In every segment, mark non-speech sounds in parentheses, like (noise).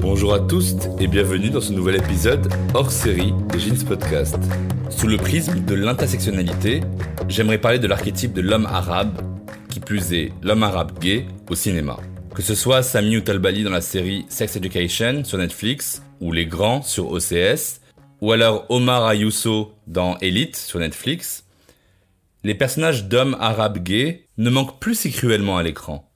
Bonjour à tous et bienvenue dans ce nouvel épisode hors série des Jeans Podcast. Sous le prisme de l'intersectionnalité, j'aimerais parler de l'archétype de l'homme arabe, qui plus est l'homme arabe gay au cinéma. Que ce soit Sami Talbali dans la série Sex Education sur Netflix, ou Les Grands sur OCS, ou alors Omar Ayuso dans Elite sur Netflix, les personnages d'hommes arabes gays ne manquent plus si cruellement à l'écran.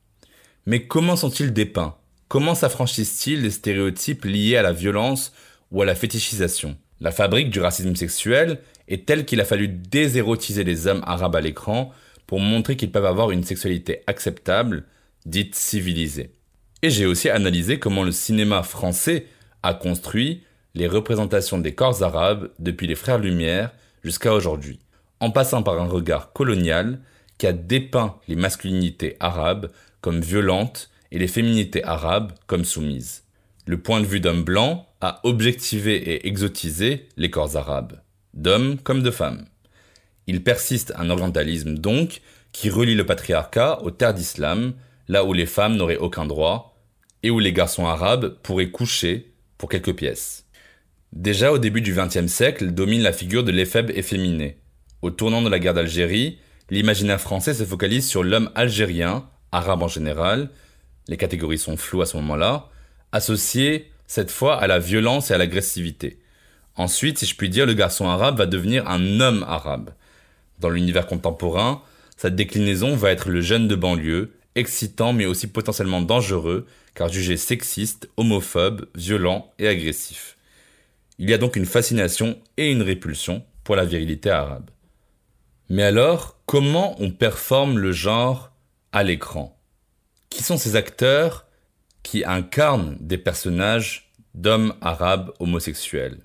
Mais comment sont-ils dépeints? Comment s'affranchissent-ils des stéréotypes liés à la violence ou à la fétichisation? La fabrique du racisme sexuel est telle qu'il a fallu désérotiser les hommes arabes à l'écran pour montrer qu'ils peuvent avoir une sexualité acceptable, dite civilisée. Et j'ai aussi analysé comment le cinéma français a construit les représentations des corps arabes depuis les Frères Lumière jusqu'à aujourd'hui, en passant par un regard colonial qui a dépeint les masculinités arabes comme violentes et les féminités arabes comme soumises. Le point de vue d'homme blanc a objectivé et exotisé les corps arabes, d'hommes comme de femmes. Il persiste un orientalisme donc qui relie le patriarcat aux terres d'islam, là où les femmes n'auraient aucun droit, et où les garçons arabes pourraient coucher pour quelques pièces. Déjà au début du XXe siècle domine la figure de l'éphèbe efféminé. Au tournant de la guerre d'Algérie, l'imaginaire français se focalise sur l'homme algérien, arabe en général, les catégories sont floues à ce moment-là, associé cette fois à la violence et à l'agressivité. Ensuite, si je puis dire, le garçon arabe va devenir un homme arabe. Dans l'univers contemporain, sa déclinaison va être le jeune de banlieue, excitant mais aussi potentiellement dangereux, car jugé sexiste, homophobe, violent et agressif. Il y a donc une fascination et une répulsion pour la virilité arabe. Mais alors, comment on performe le genre à l'écran? Qui sont ces acteurs qui incarnent des personnages d'hommes arabes homosexuels?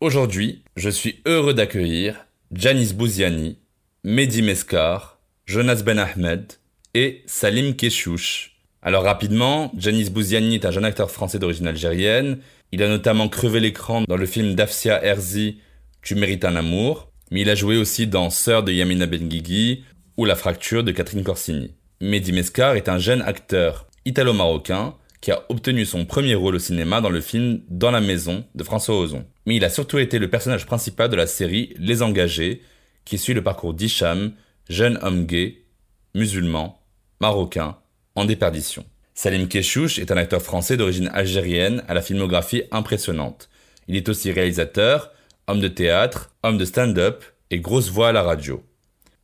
Aujourd'hui, je suis heureux d'accueillir Janis Bouziani, Mehdi Meskar, Jonas Ben Ahmed et Salim Keshouch. Alors rapidement, Janis Bouziani est un jeune acteur français d'origine algérienne. Il a notamment crevé l'écran dans le film d'Afsia Herzi Tu mérites un amour, mais il a joué aussi dans Sœur de Yamina Benguigui ou La fracture de Catherine Corsini. Mehdi Mescar est un jeune acteur italo-marocain qui a obtenu son premier rôle au cinéma dans le film Dans la maison de François Ozon. Mais il a surtout été le personnage principal de la série Les Engagés, qui suit le parcours d'Hicham, jeune homme gay, musulman, marocain, en déperdition. Salim Keshouch est un acteur français d'origine algérienne à la filmographie impressionnante. Il est aussi réalisateur, homme de théâtre, homme de stand-up et grosse voix à la radio.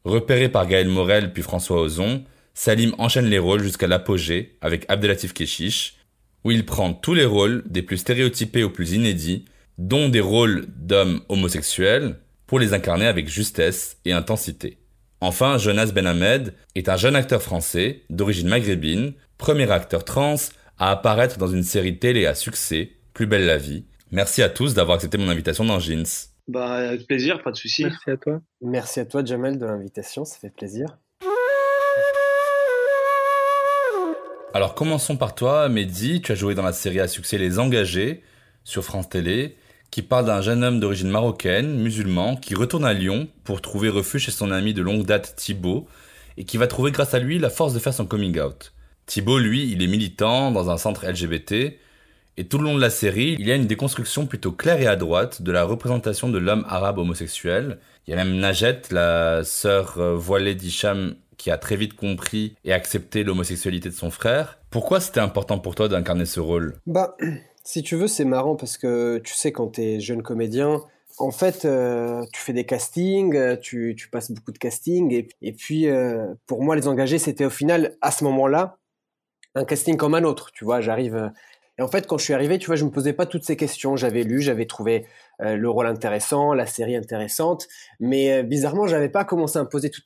Repéré par Gaël Morel puis François Ozon, Salim enchaîne les rôles jusqu'à l'apogée avec Abdelatif Keshish, où il prend tous les rôles des plus stéréotypés aux plus inédits, dont des rôles d'hommes homosexuels, pour les incarner avec justesse et intensité. Enfin, Jonas Benhamed est un jeune acteur français d'origine maghrébine, premier acteur trans à apparaître dans une série télé à succès, Plus belle la vie. Merci à tous d'avoir accepté mon invitation dans Jeans. Bah, avec plaisir, pas de souci. Merci à toi. Merci à toi, Jamel, de l'invitation, ça fait plaisir. Alors commençons par toi, Mehdi. Tu as joué dans la série à succès Les Engagés sur France Télé, qui parle d'un jeune homme d'origine marocaine, musulman, qui retourne à Lyon pour trouver refuge chez son ami de longue date Thibaut, et qui va trouver grâce à lui la force de faire son coming out. Thibaut, lui, il est militant dans un centre LGBT, et tout le long de la série, il y a une déconstruction plutôt claire et à droite de la représentation de l'homme arabe homosexuel. Il y a même Najet, la sœur euh, voilée d'Hicham, qui a très vite compris et accepté l'homosexualité de son frère. Pourquoi c'était important pour toi d'incarner ce rôle? Bah, (clears throat) si tu veux, c'est marrant parce que tu sais, quand tu es jeune comédien, en fait, euh, tu fais des castings, euh, tu, passes beaucoup de castings, et, puis euh, pour moi, les engagés, c'était au final, à ce moment-là, un casting comme un autre. Tu vois, j'arrive. Et en fait, quand je suis arrivé, tu vois, je me posais pas toutes ces questions. J'avais lu, j'avais trouvé le rôle intéressant, la série intéressante. Mais bizarrement, j'avais pas commencé à me poser toutes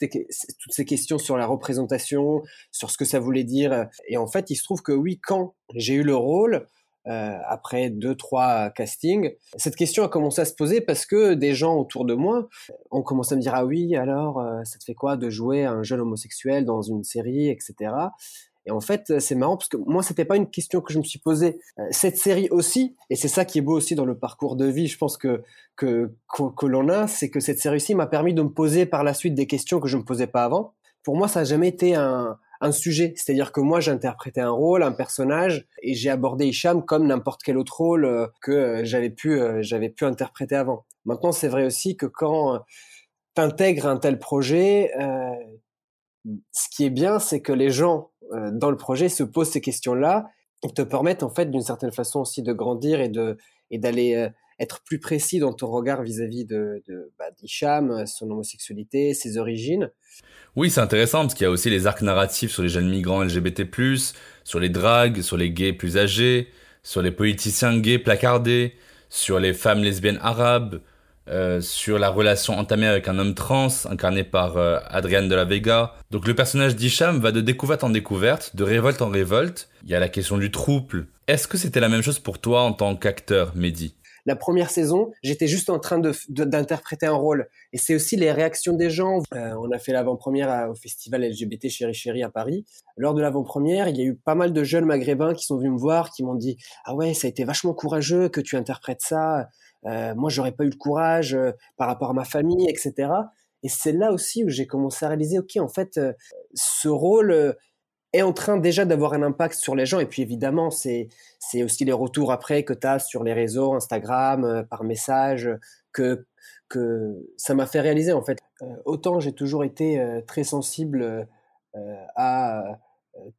ces questions sur la représentation, sur ce que ça voulait dire. Et en fait, il se trouve que oui, quand j'ai eu le rôle, euh, après deux trois castings. Cette question a commencé à se poser parce que des gens autour de moi ont commencé à me dire ah oui alors euh, ça te fait quoi de jouer un jeune homosexuel dans une série etc. Et en fait c'est marrant parce que moi c'était pas une question que je me suis posée. Euh, cette série aussi et c'est ça qui est beau aussi dans le parcours de vie je pense que que que, l'on a c'est que cette série ci m'a permis de me poser par la suite des questions que je me posais pas avant. Pour moi ça a jamais été un un sujet. C'est-à-dire que moi, j'interprétais un rôle, un personnage, et j'ai abordé Hicham comme n'importe quel autre rôle euh, que euh, j'avais pu, euh, j'avais pu interpréter avant. Maintenant, c'est vrai aussi que quand tu intègres un tel projet, ce qui est bien, c'est que les gens dans le projet se posent ces questions-là et te permettent en fait d'une certaine façon aussi de grandir et de et d'aller être plus précis dans ton regard vis-à-vis de, de bah, son homosexualité, ses origines. Oui, c'est intéressant parce qu'il y a aussi les arcs narratifs sur les jeunes migrants LGBT+, sur les dragues, sur les gays plus âgés, sur les politiciens gays placardés, sur les femmes lesbiennes arabes, euh, sur la relation entamée avec un homme trans incarné par euh, Adrienne de la Vega. Donc le personnage d'Hicham va de découverte en découverte, de révolte en révolte. Il y a la question du trouble. Est-ce que c'était la même chose pour toi en tant qu'acteur, Mehdi? La première saison, j'étais juste en train d'interpréter un rôle. Et c'est aussi les réactions des gens. Euh, on a fait l'avant-première au festival LGBT Chéri Chéri à Paris. Lors de l'avant-première, il y a eu pas mal de jeunes maghrébins qui sont venus me voir, qui m'ont dit Ah ouais, ça a été vachement courageux que tu interprètes ça. Euh, moi, j'aurais pas eu le courage euh, par rapport à ma famille, etc. Et c'est là aussi où j'ai commencé à réaliser, ok, en fait, ce rôle est en train déjà d'avoir un impact sur les gens. Et puis évidemment, c'est aussi les retours après que tu as sur les réseaux, Instagram, euh, par message, que que ça m'a fait réaliser en fait. Euh, autant j'ai toujours été euh, très sensible à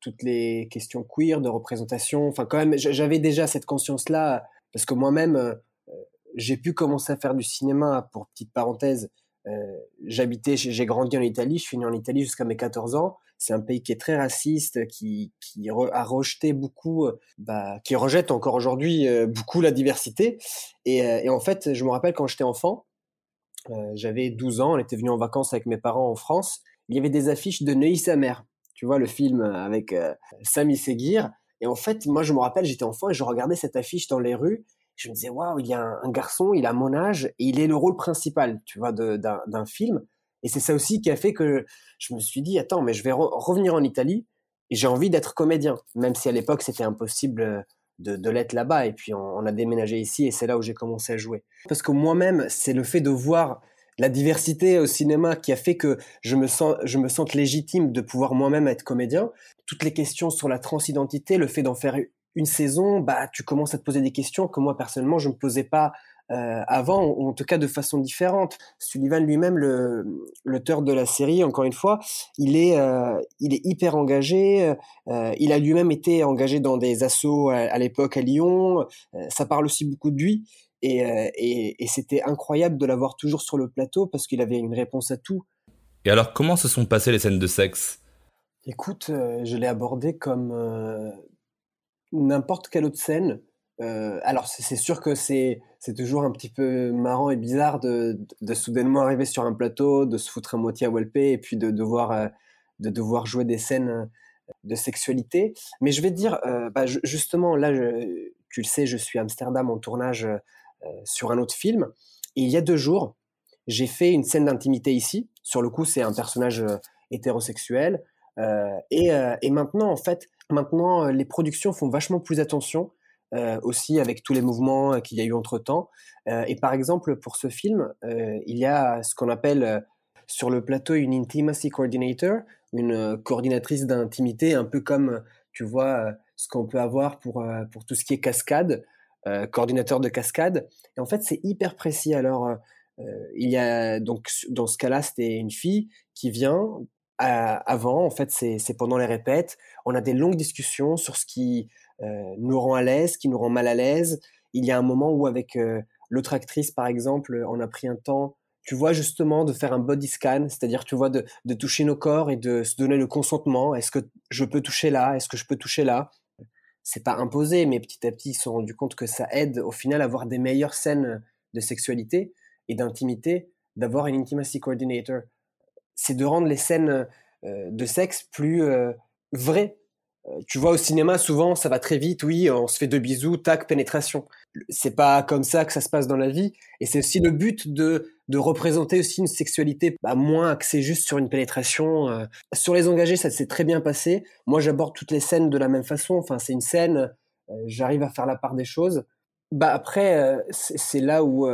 toutes les questions queer, de représentation. Enfin, quand même, j'avais déjà cette conscience-là parce que moi-même, j'ai pu commencer à faire du cinéma. Pour petite parenthèse, j'habitais, j'ai grandi en Italie, je suis né en Italie jusqu'à mes 14 ans c'est un pays qui est très raciste, qui, qui a rejeté beaucoup, euh, bah, qui rejette encore aujourd'hui euh, beaucoup la diversité. Et, euh, et, en fait, je me rappelle quand j'étais enfant, j'avais 12 ans, on était venu en vacances avec mes parents en France. Il y avait des affiches de Neuilly sa tu vois le film avec Sami Seguir. Et en fait, moi je me rappelle, j'étais enfant et je regardais cette affiche dans les rues. Je me disais waouh, il y a un, un, garçon, il a mon âge et il est le rôle principal, tu vois, d'un film. Et c'est ça aussi qui a fait que je me suis dit, attends, mais je vais revenir en Italie et j'ai envie d'être comédien, même si à l'époque c'était impossible euh, de, l'être là-bas. Et puis on, a déménagé ici et c'est là où j'ai commencé à jouer. Parce que moi-même, c'est le fait de voir la diversité au cinéma qui a fait que je me sens, je me sente légitime de pouvoir moi-même être comédien. Toutes les questions sur la transidentité, le fait d'en faire une saison, bah tu commences à te poser des questions que moi personnellement je me posais pas euh, avant, ou en tout cas de façon différente. Sullivan lui-même, l'auteur de la série, encore une fois, il est, euh, il est hyper engagé. Euh, il a lui-même été engagé dans des assauts à, l'époque à Lyon. ça parle aussi beaucoup de lui. Et, et, et c'était incroyable de l'avoir toujours sur le plateau parce qu'il avait une réponse à tout. Et alors, comment se sont passées les scènes de sexe? Écoute, je l'ai abordé comme n'importe quelle autre scène. Euh, alors c'est sûr que c'est toujours un petit peu marrant et bizarre de, de, soudainement arriver sur un plateau, de se foutre à moitié à Walpé et puis de devoir euh, de devoir jouer des scènes euh, de sexualité. Mais je vais dire, bah, justement là, tu le sais, je suis à Amsterdam en tournage sur un autre film. Et il y a deux jours, j'ai fait une scène d'intimité ici. Sur le coup, c'est un personnage hétérosexuel. et, et maintenant, en fait, maintenant, les productions font vachement plus attention euh, aussi avec tous les mouvements euh, qu'il y a eu entre temps. Euh, et par exemple, pour ce film, il y a ce qu'on appelle sur le plateau une intimacy coordinator, une coordinatrice d'intimité, un peu comme tu vois ce qu'on peut avoir pour pour tout ce qui est cascade, coordinateur de cascade. Et en fait, c'est hyper précis. Alors, il y a donc dans ce cas-là, c'était une fille qui vient avant. En fait, c'est pendant les répètes. On a des longues discussions sur ce qui nous rend à l'aise, qui nous rend mal à l'aise. Il y a un moment où avec euh, l'autre actrice, par exemple, on a pris un temps tu vois justement de faire un body scan, c'est-à-dire tu vois de, de, toucher nos corps et de se donner le consentement. Est-ce que je peux toucher là? Est-ce que je peux toucher là? C'est pas imposé, mais petit à petit ils se sont rendus compte que ça aide au final à avoir des meilleures scènes de sexualité et d'intimité d'avoir un intimacy coordinator. C'est de rendre les scènes euh, de sexe plus euh, vraies. Euh, tu vois, au cinéma, souvent, ça va très vite. Oui, on se fait deux bisous, tac, pénétration. C'est pas comme ça que ça se passe dans la vie. Et c'est aussi le but de, de représenter aussi une sexualité bah, moins axée juste sur une pénétration. Sur les engagés, ça s'est très bien passé. Moi, j'aborde toutes les scènes de la même façon. Enfin, c'est une scène, j'arrive à faire la part des choses. Bah après, c'est là où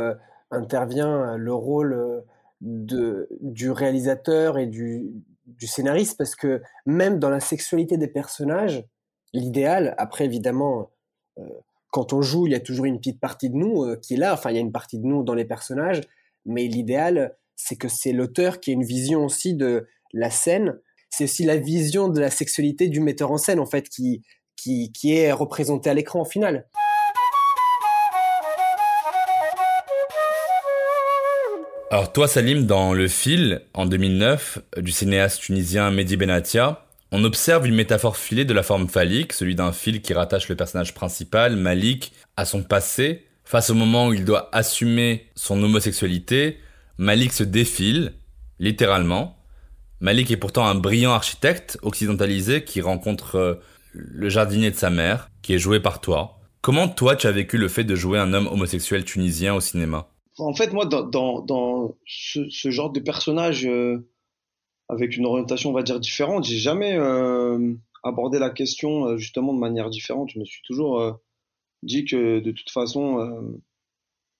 intervient le rôle de, du réalisateur et du, du scénariste parce que même dans la sexualité des personnages, l'idéal, après évidemment, euh, quand on joue, il y a toujours une petite partie de nous euh, qui est là, enfin il y a une partie de nous dans les personnages, mais l'idéal, c'est que c'est l'auteur qui a une vision aussi de la scène, c'est aussi la vision de la sexualité du metteur en scène en fait qui, qui, qui est représentée à l'écran au final. Alors toi Salim, dans Le Fil, en 2009, du cinéaste tunisien Mehdi Benatia, on observe une métaphore filée de la forme phallique, celui d'un fil qui rattache le personnage principal, Malik, à son passé. Face au moment où il doit assumer son homosexualité, Malik se défile, littéralement. Malik est pourtant un brillant architecte occidentalisé qui rencontre euh, le jardinier de sa mère, qui est joué par toi. Comment toi tu as vécu le fait de jouer un homme homosexuel tunisien au cinéma? En fait, moi, dans, ce, genre de personnage euh, avec une orientation, on va dire, différente, j'ai jamais euh, abordé la question euh, justement de manière différente. Je me suis toujours dit que de toute façon,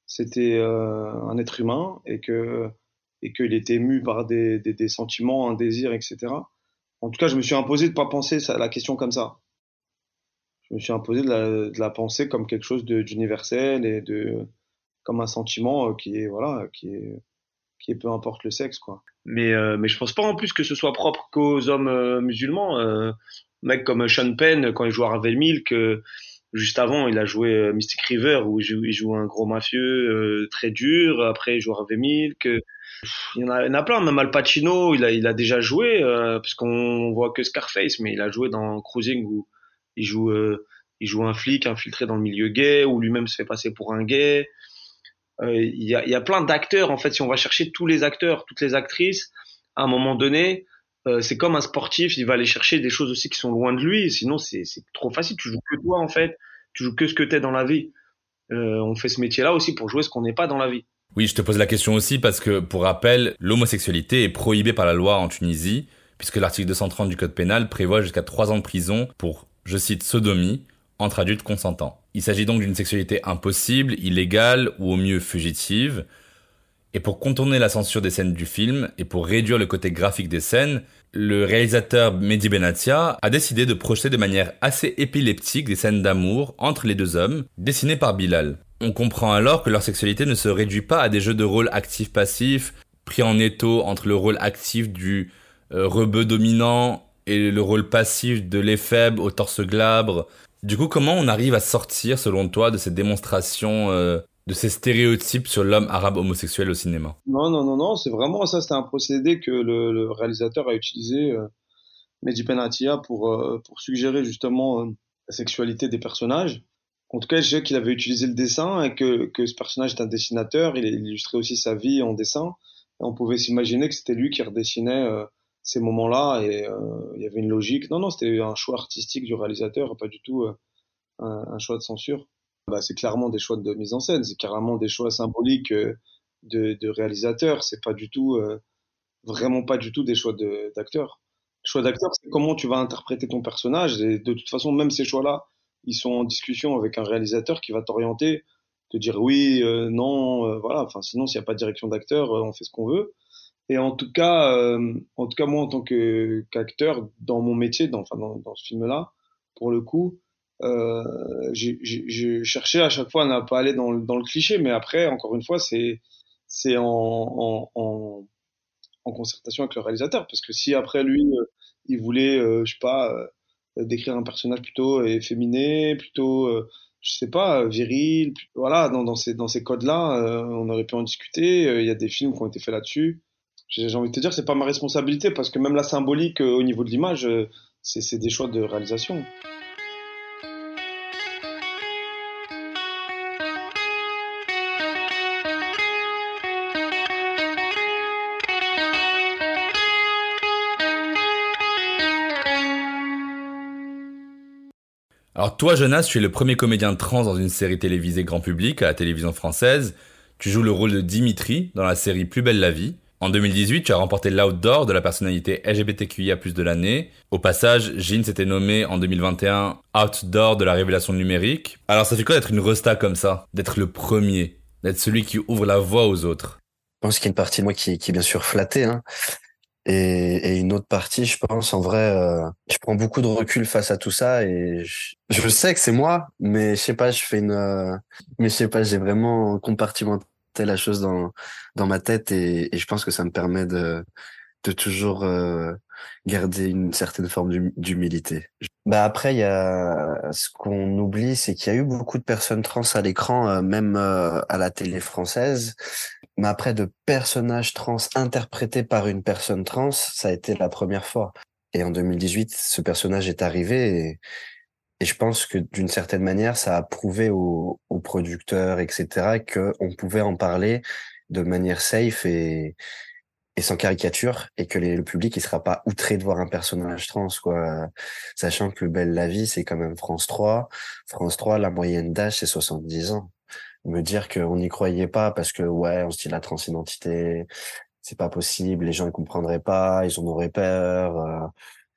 c'était un être humain et que et qu'il était ému par des, sentiments, un désir, etc. En tout cas, je me suis imposé de pas penser ça, la question comme ça. Je me suis imposé de la, de la penser comme quelque chose d'universel et de comme un sentiment euh, qui est voilà qui est qui est peu importe le sexe quoi. Mais euh, mais je pense pas en plus que ce soit propre qu'aux hommes euh, musulmans. Euh, mec comme Sean Penn quand il joue à Ravel Milk, juste avant il a joué Mystic River où il joue, il joue un gros mafieux très dur. Après il joue à Ravel Milk. Il y, en a, il y en a plein, même Al Pacino, il a, il a déjà joué, euh, parce qu'on voit que Scarface, mais il a joué dans Cruising où il joue, euh, il joue un flic infiltré dans le milieu gay, où lui-même se fait passer pour un gay. Euh, il y, a, plein d'acteurs en fait. Si on va chercher tous les acteurs, toutes les actrices, à un moment donné, euh, c'est comme un sportif, il va aller chercher des choses aussi qui sont loin de lui. Sinon, c'est trop facile. Tu joues que toi en fait. Tu joues que ce que t'es dans la vie. Euh, on fait ce métier-là aussi pour jouer ce qu'on n'est pas dans la vie. Oui, je te pose la question aussi parce que, pour rappel, l'homosexualité est prohibée par la loi en Tunisie, puisque l'article 230 du Code pénal prévoit jusqu'à 3 ans de prison pour, je cite, sodomie, entre adultes consentants. Il s'agit donc d'une sexualité impossible, illégale ou au mieux fugitive. Et pour contourner la censure des scènes du film et pour réduire le côté graphique des scènes, le réalisateur Mehdi Benatia a décidé de projeter de manière assez épileptique des scènes d'amour entre les deux hommes, dessinées par Bilal. On comprend alors que leur sexualité ne se réduit pas à des jeux de rôle actif-passif, pris en étau entre le rôle actif du euh, rebeu dominant et le rôle passif de l'éphèbe au torse glabre, du coup, comment on arrive à sortir, selon toi, de cette démonstration, euh, de ces stéréotypes sur l'homme arabe homosexuel au cinéma? Non, non, non, non, c'est vraiment ça, c'était un procédé que le, réalisateur a utilisé, euh, Mehdi Penatia, pour, euh, pour suggérer justement euh, la sexualité des personnages. En tout cas, je sais qu'il avait utilisé le dessin et que, que ce personnage est un dessinateur, il illustrait aussi sa vie en dessin. On pouvait s'imaginer que c'était lui qui redessinait euh, ces moments-là et euh, il y avait une logique. Non, non, c'était un choix artistique du réalisateur, pas du tout euh, un, un, choix de censure. Bah, c'est clairement des choix de mise en scène, c'est carrément des choix symboliques euh, de, de réalisateur. C'est pas du tout, euh, vraiment pas du tout des choix d'acteur. Choix d'acteur, c'est comment tu vas interpréter ton personnage. Et de toute façon, même ces choix-là, ils sont en discussion avec un réalisateur qui va t'orienter, te dire oui, euh, non, voilà. Enfin, sinon, s'il n'y a pas de direction d'acteur, on fait ce qu'on veut. Et en tout cas, euh, en tout cas moi en tant qu'acteur dans mon métier, dans, enfin dans, ce film-là, pour le coup, euh, j'ai cherché à chaque fois à ne pas aller dans, le cliché, mais après, encore une fois, c'est c'est en, concertation avec le réalisateur, parce que si après lui, euh, il voulait, euh, je sais pas, décrire un personnage plutôt efféminé, plutôt, je sais pas, viril, voilà, dans ces dans ces codes-là, on aurait pu en discuter. Il y a des films qui ont été faits là-dessus j'ai envie de te dire, c'est pas ma responsabilité parce que même la symbolique euh, au niveau de l'image, euh, c'est des choix de réalisation. Alors toi, Jonas, tu es le premier comédien trans dans une série télévisée grand public à la télévision française. Tu joues le rôle de Dimitri dans la série Plus belle la vie. En 2018, tu as remporté l'Outdoor de la personnalité LGBTQIA+ de l'année. Au passage, Jean s'était nommé en 2021 Outdoor de la révélation numérique. Alors ça fait quoi d'être une resta comme ça? D'être le premier? D'être celui qui ouvre la voie aux autres? Je pense qu'il y a une partie de moi qui, est bien sûr flattée. Hein. Et, une autre partie, je pense, en vrai, euh, je prends beaucoup de recul face à tout ça et je, je sais que c'est moi, mais je sais pas, je fais une, euh, mais je sais pas, j'ai vraiment compartimenté la chose dans dans ma tête et, je pense que ça me permet de de toujours euh, garder une certaine forme d'humilité. Bah après, il y a ce qu'on oublie, c'est qu'il y a eu beaucoup de personnes trans à l'écran, euh, même euh, à la télé française. Mais après, de personnages trans interprétés par une personne trans, ça a été la première fois. Et en 2018, ce personnage est arrivé et, et je pense que d'une certaine manière, ça a prouvé aux, aux producteurs, etc., qu'on pouvait en parler de manière safe et, et sans caricature et que le public il sera pas outré de voir un personnage trans quoi sachant que le bel la vie c'est quand même France 3 France 3 la moyenne d'âge c'est 70 ans me dire qu'on n'y croyait pas parce que ouais on se dit la transidentité c'est pas possible les gens ils comprendraient pas ils en auraient peur euh,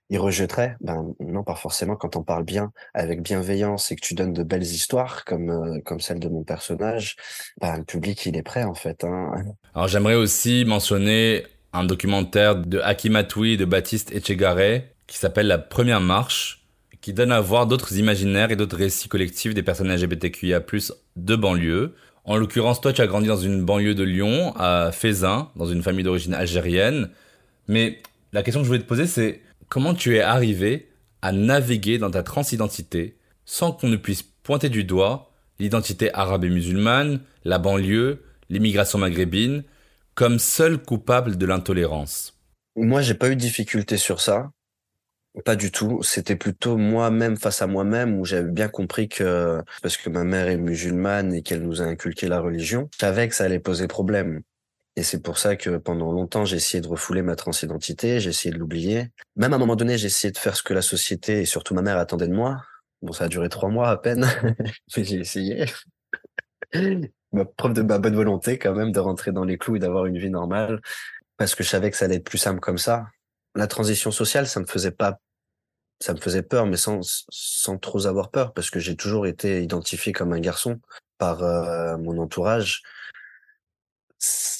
ils rejetteraient ben non pas forcément quand on parle bien avec bienveillance et que tu donnes de belles histoires comme euh, comme celle de mon personnage ben le public il est prêt en fait hein. alors j'aimerais aussi mentionner un documentaire de Hakim Atoui de Baptiste Echegaray qui s'appelle La Première Marche qui donne à voir d'autres imaginaires et d'autres récits collectifs des personnes LGBTQIA+, de banlieue. En l'occurrence, toi, tu as grandi dans une banlieue de Lyon, à Fézin, dans une famille d'origine algérienne. Mais la question que je voulais te poser, c'est comment tu es arrivé à naviguer dans ta transidentité sans qu'on ne puisse pointer du doigt l'identité arabe et musulmane, la banlieue, l'immigration maghrébine, comme seul coupable de l'intolérance? Moi, j'ai pas eu de difficulté sur ça. Pas du tout. C'était plutôt moi-même face à moi-même où j'avais bien compris que parce que ma mère est musulmane et qu'elle nous a inculqué la religion, je que ça allait poser problème. Et c'est pour ça que pendant longtemps, j'ai essayé de refouler ma transidentité, j'ai essayé de l'oublier. Même à un moment donné, j'ai essayé de faire ce que la société et surtout ma mère attendaient de moi. Bon, ça a duré trois mois à peine, (laughs) mais j'ai essayé. ma preuve de ma bonne volonté quand même de rentrer dans les clous et d'avoir une vie normale parce que je savais que ça allait être plus simple comme ça. La transition sociale, ça me faisait pas ça me faisait peur, mais sans, sans trop avoir peur, parce que j'ai toujours été identifié comme un garçon par euh, mon entourage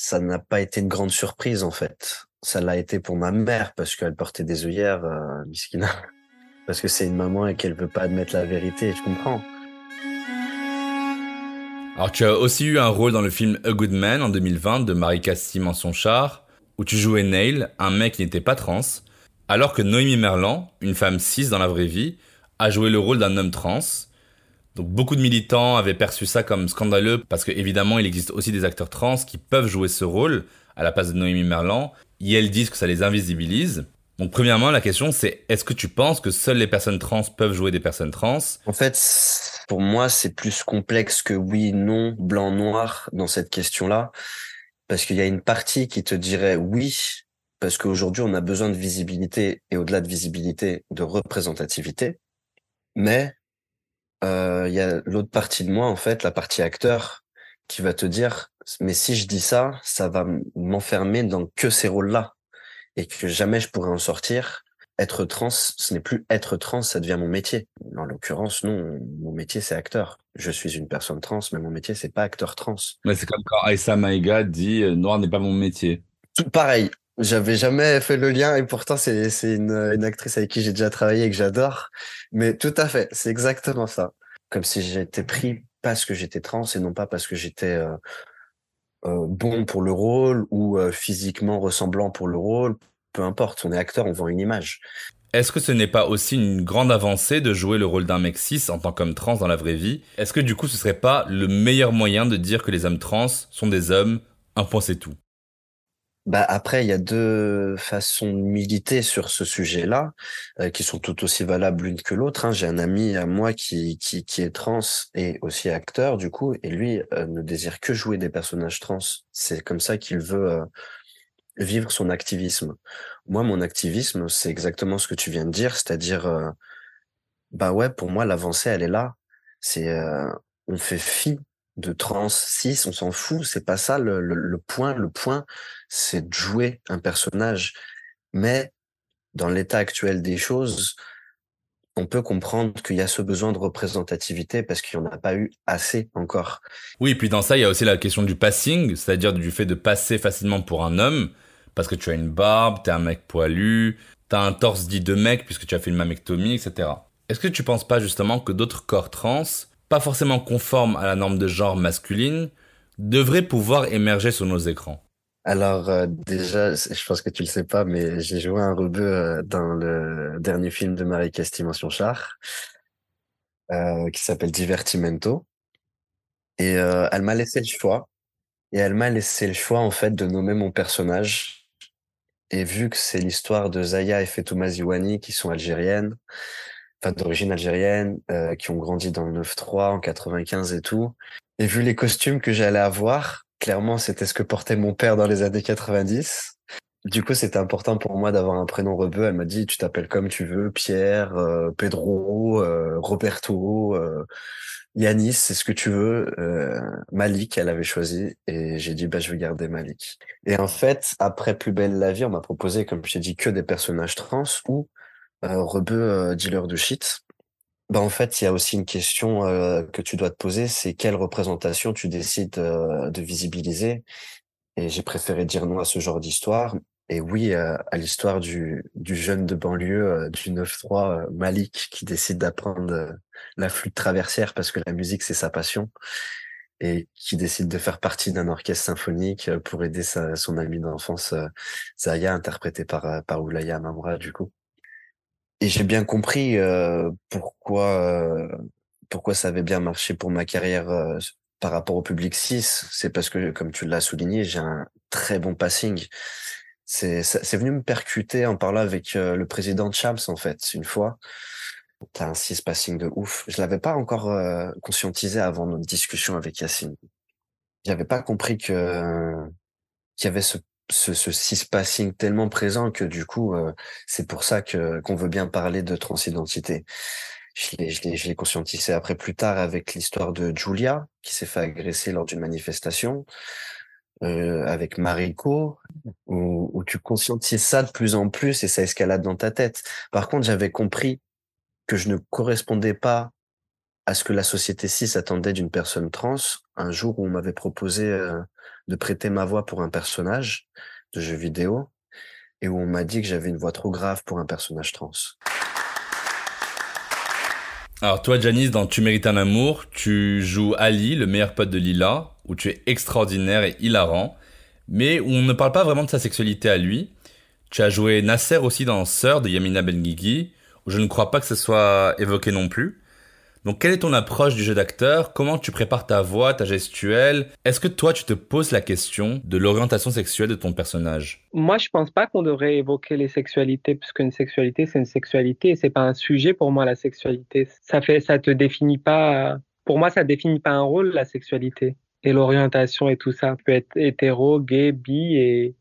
ça n'a pas été une grande surprise en fait. Ça l'a été pour ma mère parce qu'elle portait des œillères, euh, miskina. (laughs) Parce que c'est une maman et qu'elle veut pas admettre la vérité, je comprends. Alors tu as aussi eu un rôle dans le film A Good Man en 2020 de Marie-Cassie Mensonchard, où tu jouais Neil, un mec qui n'était pas trans, alors que Noémie Merlan, une femme cis dans la vraie vie, a joué le rôle d'un homme trans, donc beaucoup de militants avaient perçu ça comme scandaleux parce que évidemment il existe aussi des acteurs trans qui peuvent jouer ce rôle à la place de Noémie Merlan. Et elles disent que ça les invisibilise. Donc premièrement la question c'est est-ce que tu penses que seules les personnes trans peuvent jouer des personnes trans? En fait pour moi c'est plus complexe que oui non blanc noir dans cette question-là. Parce qu'il y a une partie qui te dirait oui parce qu'aujourd'hui on a besoin de visibilité et au-delà de visibilité de représentativité. Mais il y a l'autre partie de moi en fait, la partie acteur, qui va te dire mais si je dis ça, ça va m'enfermer dans que ces rôles-là et que jamais je pourrais en sortir. Être trans, ce n'est plus être trans, ça devient mon métier. En l'occurrence, non, mon métier c'est acteur. Je suis une personne trans, mais mon métier c'est pas acteur trans. Mais c'est comme quand Aïssa Maïga dit noir n'est pas mon métier. Tout pareil. J'avais jamais fait le lien et pourtant c'est une, une actrice avec qui j'ai déjà travaillé et que j'adore. Mais tout à fait, c'est exactement ça. Comme si j'étais pris parce que j'étais trans et non pas parce que j'étais euh, euh, bon pour le rôle ou euh, physiquement ressemblant pour le rôle. Peu importe, on est acteur, on vend une image. Est-ce que ce n'est pas aussi une grande avancée de jouer le rôle d'un mec cis en tant qu'homme trans dans la vraie vie? Est-ce que du coup ce serait pas le meilleur moyen de dire que les hommes trans sont des hommes, un point c'est tout bah après, il y a deux façons de militer sur ce sujet-là, euh, qui sont tout aussi valables l'une que l'autre. Hein. J'ai un ami à moi qui, qui, qui est trans et aussi acteur, du coup, et lui euh, ne désire que jouer des personnages trans. C'est comme ça qu'il veut euh, vivre son activisme. Moi, mon activisme, c'est exactement ce que tu viens de dire, c'est-à-dire Bah ouais, pour moi, l'avancée, elle est là. C'est, euh, on fait fi de trans 6, on s'en fout. C'est pas ça le, le, point. Le point, c'est de jouer un personnage. Mais dans l'état actuel des choses, on peut comprendre qu'il y a ce besoin de représentativité parce qu'il n'y en a pas eu assez encore. Oui, puis dans ça, il y a aussi la question du passing, c'est-à-dire du fait de passer facilement pour un homme, parce que tu as une barbe, tu es un mec poilu, tu as un torse dit de mec puisque tu as fait une mammectomie, etc. Est-ce que tu penses pas justement que d'autres corps trans, pas forcément conformes à la norme de genre masculine, devraient pouvoir émerger sur nos écrans alors euh, déjà, je pense que tu le sais pas, mais j'ai joué un rebeu euh, dans le dernier film de Marie Castimation Char, euh, qui s'appelle Divertimento. Et elle m'a laissé le choix. Et elle m'a laissé le choix en fait de nommer mon personnage. Et vu que c'est l'histoire de Zaya et Fetouma Ziwani qui sont algériennes, d'origine algérienne, qui ont grandi dans le 9-3 en 95 et tout, et vu les costumes que j'allais avoir, Clairement, c'était ce que portait mon père dans les années 90. Du coup, c'était important pour moi d'avoir un prénom rebeu. Elle m'a dit, tu t'appelles comme tu veux, Pierre, euh, Pedro, euh, Roberto, euh, Yanis, c'est ce que tu veux. Euh, Malik, elle avait choisi, et j'ai dit, bah, je vais garder Malik. Et en fait, après Plus belle la vie, on m'a proposé, comme j'ai dit, que des personnages trans ou rebeu dealer de shit. Bah, en fait, il y a aussi une question euh, que tu dois te poser, c'est quelle représentation tu décides euh, de visibiliser? Et j'ai préféré dire non à ce genre d'histoire. Et oui, euh, à l'histoire du, jeune de banlieue du 9-3, Malik, qui décide d'apprendre la flûte traversière parce que la musique, c'est sa passion. Et qui décide de faire partie d'un orchestre symphonique pour aider sa, son ami d'enfance, Zaya, interprété par, par Oulaya Mamra, du coup. Et j'ai bien compris euh, pourquoi euh, pourquoi ça avait bien marché pour ma carrière euh, par rapport au public 6. C'est parce que, comme tu l'as souligné, j'ai un très bon passing. C'est c'est venu me percuter en parlant avec le président de Chams en fait une fois. T'as un 6 passing de ouf. Je l'avais pas encore conscientisé avant notre discussion avec Yacine. J'avais pas compris que qu'il y avait ce ce, ce six passing tellement présent que du coup, euh, c'est pour ça que qu'on veut bien parler de transidentité. Je l'ai, je l'ai, je l'ai conscientisé après plus tard avec l'histoire de Julia qui s'est fait agresser lors d'une manifestation, euh, avec Mariko, où, où tu conscientises ça de plus en plus et ça escalade dans ta tête. Par contre, j'avais compris que je ne correspondais pas à ce que la société cis attendait d'une personne trans un jour où on m'avait proposé euh, de prêter ma voix pour un personnage de jeu vidéo et où on m'a dit que j'avais une voix trop grave pour un personnage trans. Alors toi, Janice, dans Tu mérites un amour, tu joues Ali, le meilleur pote de Lila, où tu es extraordinaire et hilarant, mais où on ne parle pas vraiment de sa sexualité à lui. Tu as joué Nasser aussi dans Sœur de Yamina Benguigui, où je ne crois pas que ce soit évoqué non plus. Donc, quelle est ton approche du jeu d'acteur? Comment tu prépares ta voix, ta gestuelle? Est-ce que toi, tu te poses la question de l'orientation sexuelle de ton personnage? Moi, je pense pas qu'on devrait évoquer les sexualités, puisque une sexualité, c'est une sexualité, et c'est pas un sujet pour moi la sexualité. Ça fait, ça te définit pas. Pour moi, ça définit pas un rôle la sexualité et l'orientation et tout ça. peut être hétéro, gay, bi, et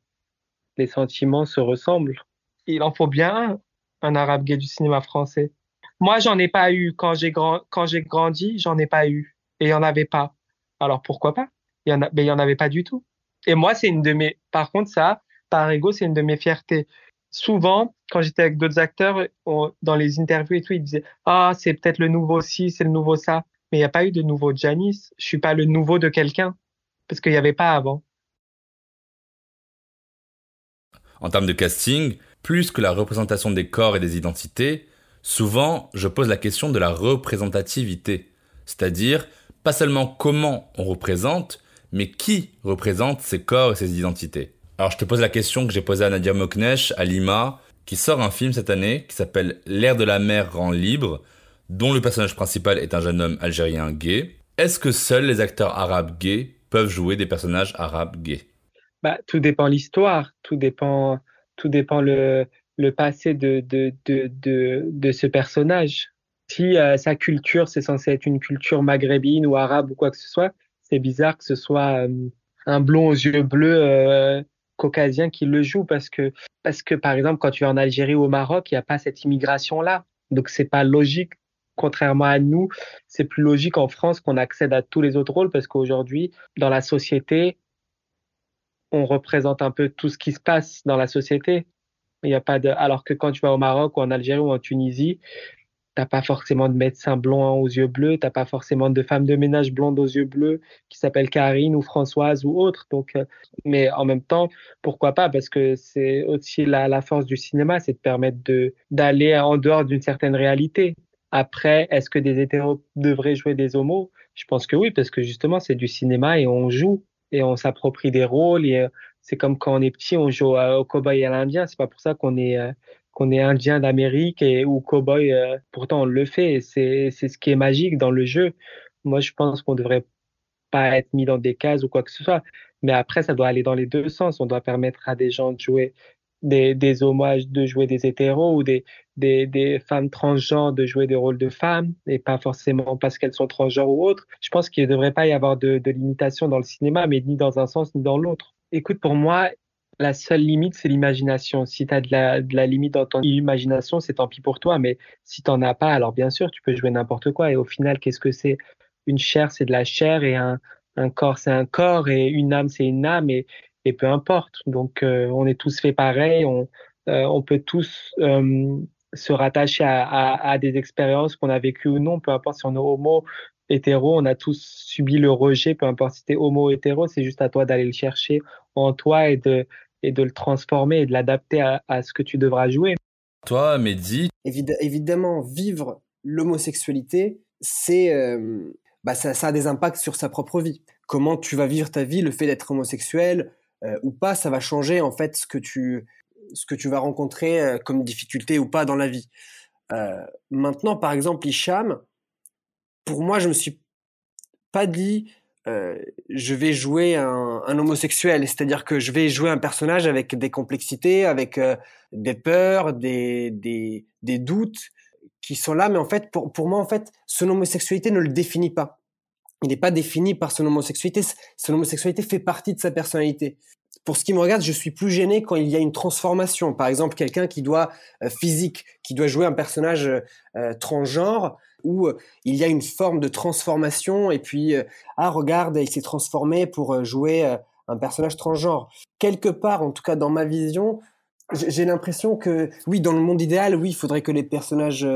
les sentiments se ressemblent. Il en faut bien un arabe gay du cinéma français. Moi, j'en ai pas eu. Quand j'ai grand, quand j'ai grandi, j'en ai pas eu. Et il y en avait pas. Alors pourquoi pas? Il y en a, mais il y en avait pas du tout. Et moi, c'est une de mes, par contre, ça, par ego, c'est une de mes fiertés. Souvent, quand j'étais avec d'autres acteurs, dans les interviews et tout, ils disaient, ah, c'est peut-être le nouveau ci, c'est le nouveau ça. Mais il n'y a pas eu de nouveau Janice. Je suis pas le nouveau de quelqu'un. Parce qu'il n'y avait pas avant. En termes de casting, plus que la représentation des corps et des identités, Souvent, je pose la question de la représentativité, c'est-à-dire pas seulement comment on représente, mais qui représente ces corps et ces identités. Alors je te pose la question que j'ai posée à Nadia Moknesh à Lima, qui sort un film cette année qui s'appelle L'air de la mer rend libre, dont le personnage principal est un jeune homme algérien gay. Est-ce que seuls les acteurs arabes gays peuvent jouer des personnages arabes gays? Bah, Tout dépend l'histoire, tout dépend, tout dépend le, le passé de, de, de, de, de ce personnage. Si euh, sa culture, c'est censé être une culture maghrébine ou arabe ou quoi que ce soit, c'est bizarre que ce soit euh, un blond aux yeux bleus euh, caucasien qui le joue parce que, parce que, par exemple, quand tu es en Algérie ou au Maroc, il n'y a pas cette immigration-là. Donc, c'est pas logique contrairement à nous, c'est plus logique en France qu'on accède à tous les autres rôles parce qu'aujourd'hui, dans la société, on représente un peu tout ce qui se passe dans la société. Il y a pas de, alors que quand tu vas au Maroc ou en Algérie ou en Tunisie, t'as pas forcément de médecin blond aux yeux bleus, t'as pas forcément de femme de ménage blonde aux yeux bleus qui s'appelle Karine ou Françoise ou autre. Donc, euh, mais en même temps, pourquoi pas? Parce que c'est aussi la, la force du cinéma, c'est de permettre de d'aller en dehors d'une certaine réalité. Après, est-ce que des hétéros devraient jouer des homos? Je pense que oui, parce que justement, c'est du cinéma et on joue et on s'approprie des rôles. Et euh, c'est comme quand on est petit, on joue au cowboy et à l'indien. C'est pas pour ça qu'on est euh, qu'on est indien d'Amérique et ou cowboy. Euh, pourtant, on le fait. C'est c'est ce qui est magique dans le jeu. Moi, je pense qu'on devrait pas être mis dans des cases ou quoi que ce soit. Mais après, ça doit aller dans les deux sens. On doit permettre à des gens de jouer des, des hommages de jouer des hétéros ou des, des, des, femmes transgenres de jouer des rôles de femmes et pas forcément parce qu'elles sont transgenres ou autres. Je pense qu'il ne devrait pas y avoir de, de limitation dans le cinéma, mais ni dans un sens ni dans l'autre. Écoute, pour moi, la seule limite, c'est l'imagination. Si tu as de la, limite dans ton imagination, c'est tant pis pour toi, mais si tu n'en as pas, alors bien sûr, tu peux jouer n'importe quoi. Et au final, qu'est-ce que c'est? Une chair, c'est de la chair et un, corps, c'est un corps et une âme, c'est une âme. Et, peu importe. Donc, euh, on est tous faits pareil, on, euh, on peut tous euh, se rattacher à, à des expériences qu'on a vécues ou non, peu importe si on est homo, hétéro, on a tous subi le rejet, peu importe si tu es homo, hétéro, c'est juste à toi d'aller le chercher en toi et de, et de le transformer et de l'adapter à, à, ce que tu devras jouer. Toi, Mehdi Évid Évidemment, vivre l'homosexualité, c'est bah ça, ça a des impacts sur sa propre vie. Comment tu vas vivre ta vie, le fait d'être homosexuel, euh, ou pas, ça va changer en fait ce que tu ce que tu vas rencontrer euh, comme difficulté ou pas dans la vie. Euh, maintenant, par exemple, Hicham, pour moi, je me suis pas dit je vais jouer un, homosexuel, c'est-à-dire que je vais jouer un personnage avec des complexités, avec des peurs, des, des, des, doutes qui sont là, mais en fait, pour, pour moi, en fait, son homosexualité ne le définit pas il n'est pas défini par son homosexualité. Son homosexualité fait partie de sa personnalité. Pour ce qui me regarde, je suis plus gêné quand il y a une transformation. Par exemple, quelqu'un qui doit physique, qui doit jouer un personnage transgenre, où euh, il y a une forme de transformation et puis ah regarde, il s'est transformé pour jouer un personnage transgenre. Quelque part, en tout cas dans ma vision, j'ai l'impression que oui, dans le monde idéal, oui, il faudrait que les personnages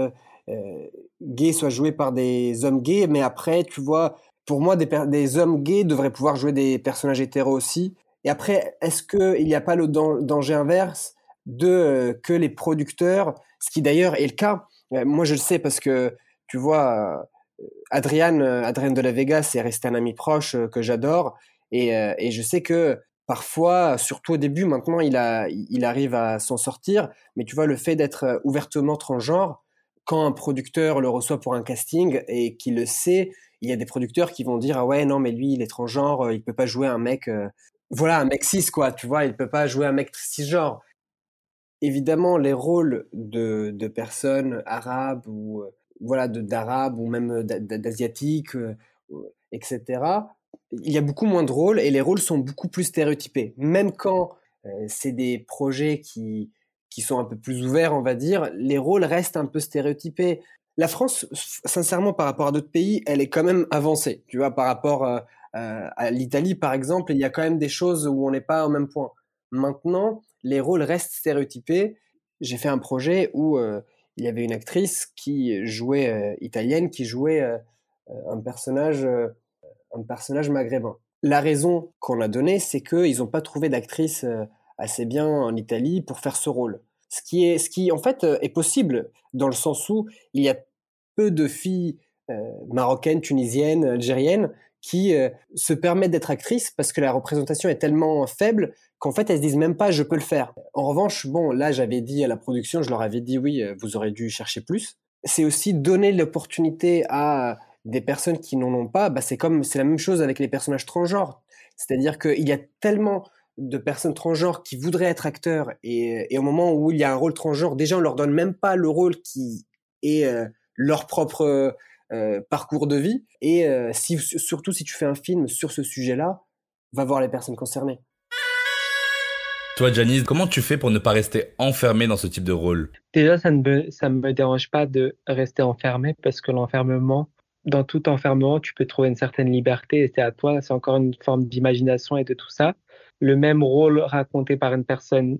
gays soient joués par des hommes gays, mais après, tu vois, pour moi, des, hommes gays devraient pouvoir jouer des personnages hétéros aussi. Et après, est-ce qu'il n'y a pas le danger inverse de euh, que les producteurs, ce qui d'ailleurs est le cas, euh, moi je le sais parce que tu vois, euh, Adrian, Adrian de la Vega, c'est resté un ami proche que j'adore, et, et, je sais que parfois, surtout au début, maintenant il, a, il arrive à s'en sortir, mais tu vois, le fait d'être ouvertement transgenre, quand un producteur le reçoit pour un casting et qu'il le sait, il y a des producteurs qui vont dire ah ouais non mais lui il est transgenre, euh, il peut pas jouer un mec euh, voilà un mec cis quoi, tu vois, il peut pas jouer un mec cisgenre. Évidemment les rôles de, de personnes arabes ou euh, voilà d'arabes ou même d'asiatiques etc. Il y a beaucoup moins de rôles et les rôles sont beaucoup plus stéréotypés. Même quand c'est des projets qui qui sont un peu plus ouverts, on va dire, les rôles restent un peu stéréotypés. La France, sincèrement, par rapport à d'autres pays, elle est quand même avancée. Tu vois, par rapport euh, euh, à l'Italie, par exemple, il y a quand même des choses où on n'est pas au même point. Maintenant, les rôles restent stéréotypés. J'ai fait un projet où euh, il y avait une actrice qui jouait italienne, qui jouait un personnage, un personnage maghrébin. La raison qu'on a donnée, c'est qu'ils n'ont pas trouvé d'actrice assez bien en Italie pour faire ce rôle. Ce qui est, ce qui en fait euh, est possible dans le sens où il y a peu de filles euh, marocaines, tunisiennes, algériennes qui euh, se permettent d'être actrices parce que la représentation est tellement faible qu'en fait elles se disent même pas je peux le faire. En revanche, bon là j'avais dit à la production, je leur avais dit oui, vous aurez dû chercher plus. C'est aussi donner l'opportunité à des personnes qui n'en ont pas. Bah, c'est comme c'est la même chose avec les personnages transgenres. C'est-à-dire qu'il y a tellement de personnes transgenres qui voudraient être acteurs et, et, au moment où il y a un rôle transgenre, déjà on leur donne même pas le rôle qui est euh, leur propre euh, parcours de vie. Et euh, si, surtout si tu fais un film sur ce sujet-là, va voir les personnes concernées. Toi, Janice, comment tu fais pour ne pas rester enfermé dans ce type de rôle? Déjà, ça ne me, ça me dérange pas de rester enfermé parce que l'enfermement, dans tout enfermement, tu peux trouver une certaine liberté et c'est à toi, c'est encore une forme d'imagination et de tout ça. Le même rôle raconté par une personne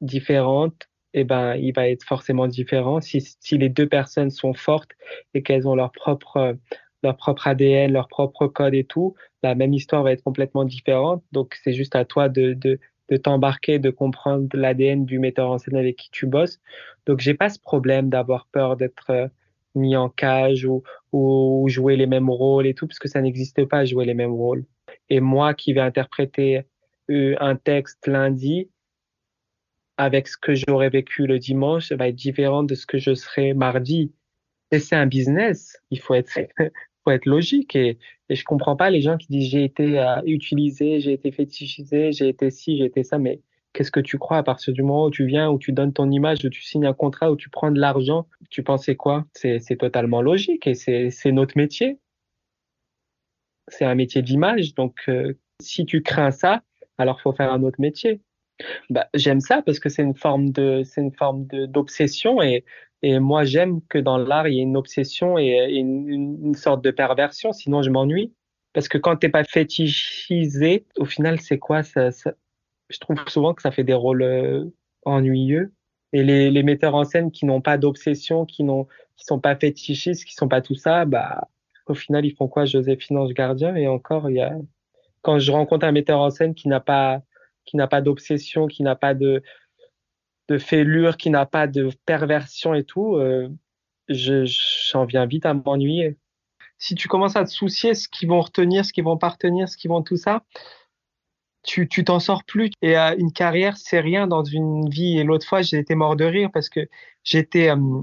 différente, eh ben, il va être forcément différent. Si, si les deux personnes sont fortes et qu'elles ont leur propre, leur propre ADN, leur propre code et tout, la même histoire va être complètement différente. Donc, c'est juste à toi de, de t'embarquer, de comprendre l'ADN du metteur en scène avec qui tu bosses. Donc, j'ai pas ce problème d'avoir peur d'être euh, mis en cage ou, ou jouer les mêmes rôles et tout, parce que ça n'existe pas jouer les mêmes rôles. Et moi qui vais interpréter euh, un texte lundi, avec ce que j'aurais vécu le dimanche, ça va être différent de ce que je serai mardi. Et c'est un business. Il faut être, être logique. Et, et je comprends pas les gens qui disent j'ai été euh, utilisé, j'ai été fétichisé, j'ai été ci, j'ai été ça. Mais qu'est-ce que tu crois à partir du moment où tu viens, où tu donnes ton image, où tu signes un contrat, où tu prends de l'argent Tu pensais quoi? C'est totalement logique et c'est notre métier. C'est un métier d'image. Donc, euh, si tu crains ça, alors faut faire un autre métier. Bah, j'aime ça parce que c'est une forme de, c'est une forme d'obsession et, et moi j'aime que dans l'art il y ait une obsession et, une, une, sorte de perversion, sinon je m'ennuie. Parce que quand t'es pas fétichisé, au final c'est quoi? Ça, Je trouve souvent que ça fait des rôles euh, ennuyeux. Et les, les metteurs en scène qui n'ont pas d'obsession, qui n'ont, qui sont pas fétichistes, qui sont pas tout ça, bah au final ils font quoi? Joséphine Ange Gardien et encore il y a quand je rencontre un metteur en scène qui n'a pas qui n'a pas d'obsession, qui n'a pas de, de fêlure, qui n'a pas de perversion et tout, euh, j'en viens vite à m'ennuyer. Si tu commences à te soucier ce qu'ils vont retenir, ce qu'ils vont pas retenir, ce qu'ils vont tout ça, tu t'en sors plus. Et euh, une carrière, c'est rien dans une vie. Et l'autre fois, j'ai été mort de rire parce que j'étais euh,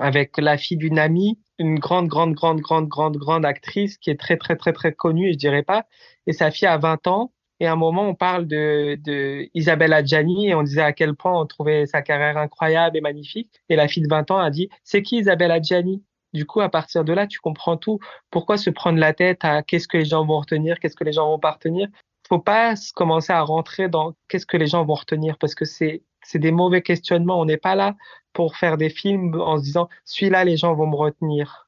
avec la fille d'une amie, une grande, grande, grande, grande, grande, grande actrice qui est très, très, très, très connue, je dirais pas. Et sa fille a 20 ans. Et à un moment, on parle de, Isabelle Adjani et on disait à quel point on trouvait sa carrière incroyable et magnifique. Et la fille de 20 ans a dit, c'est qui Isabelle Adjani? Du coup, à partir de là, tu comprends tout. Pourquoi se prendre la tête à qu'est-ce que les gens vont retenir, qu'est-ce que les gens vont pas retenir? Faut pas commencer à rentrer dans qu'est-ce que les gens vont retenir parce que c'est, c'est des mauvais questionnements. On n'est pas là pour faire des films en se disant, celui-là, les gens vont me retenir.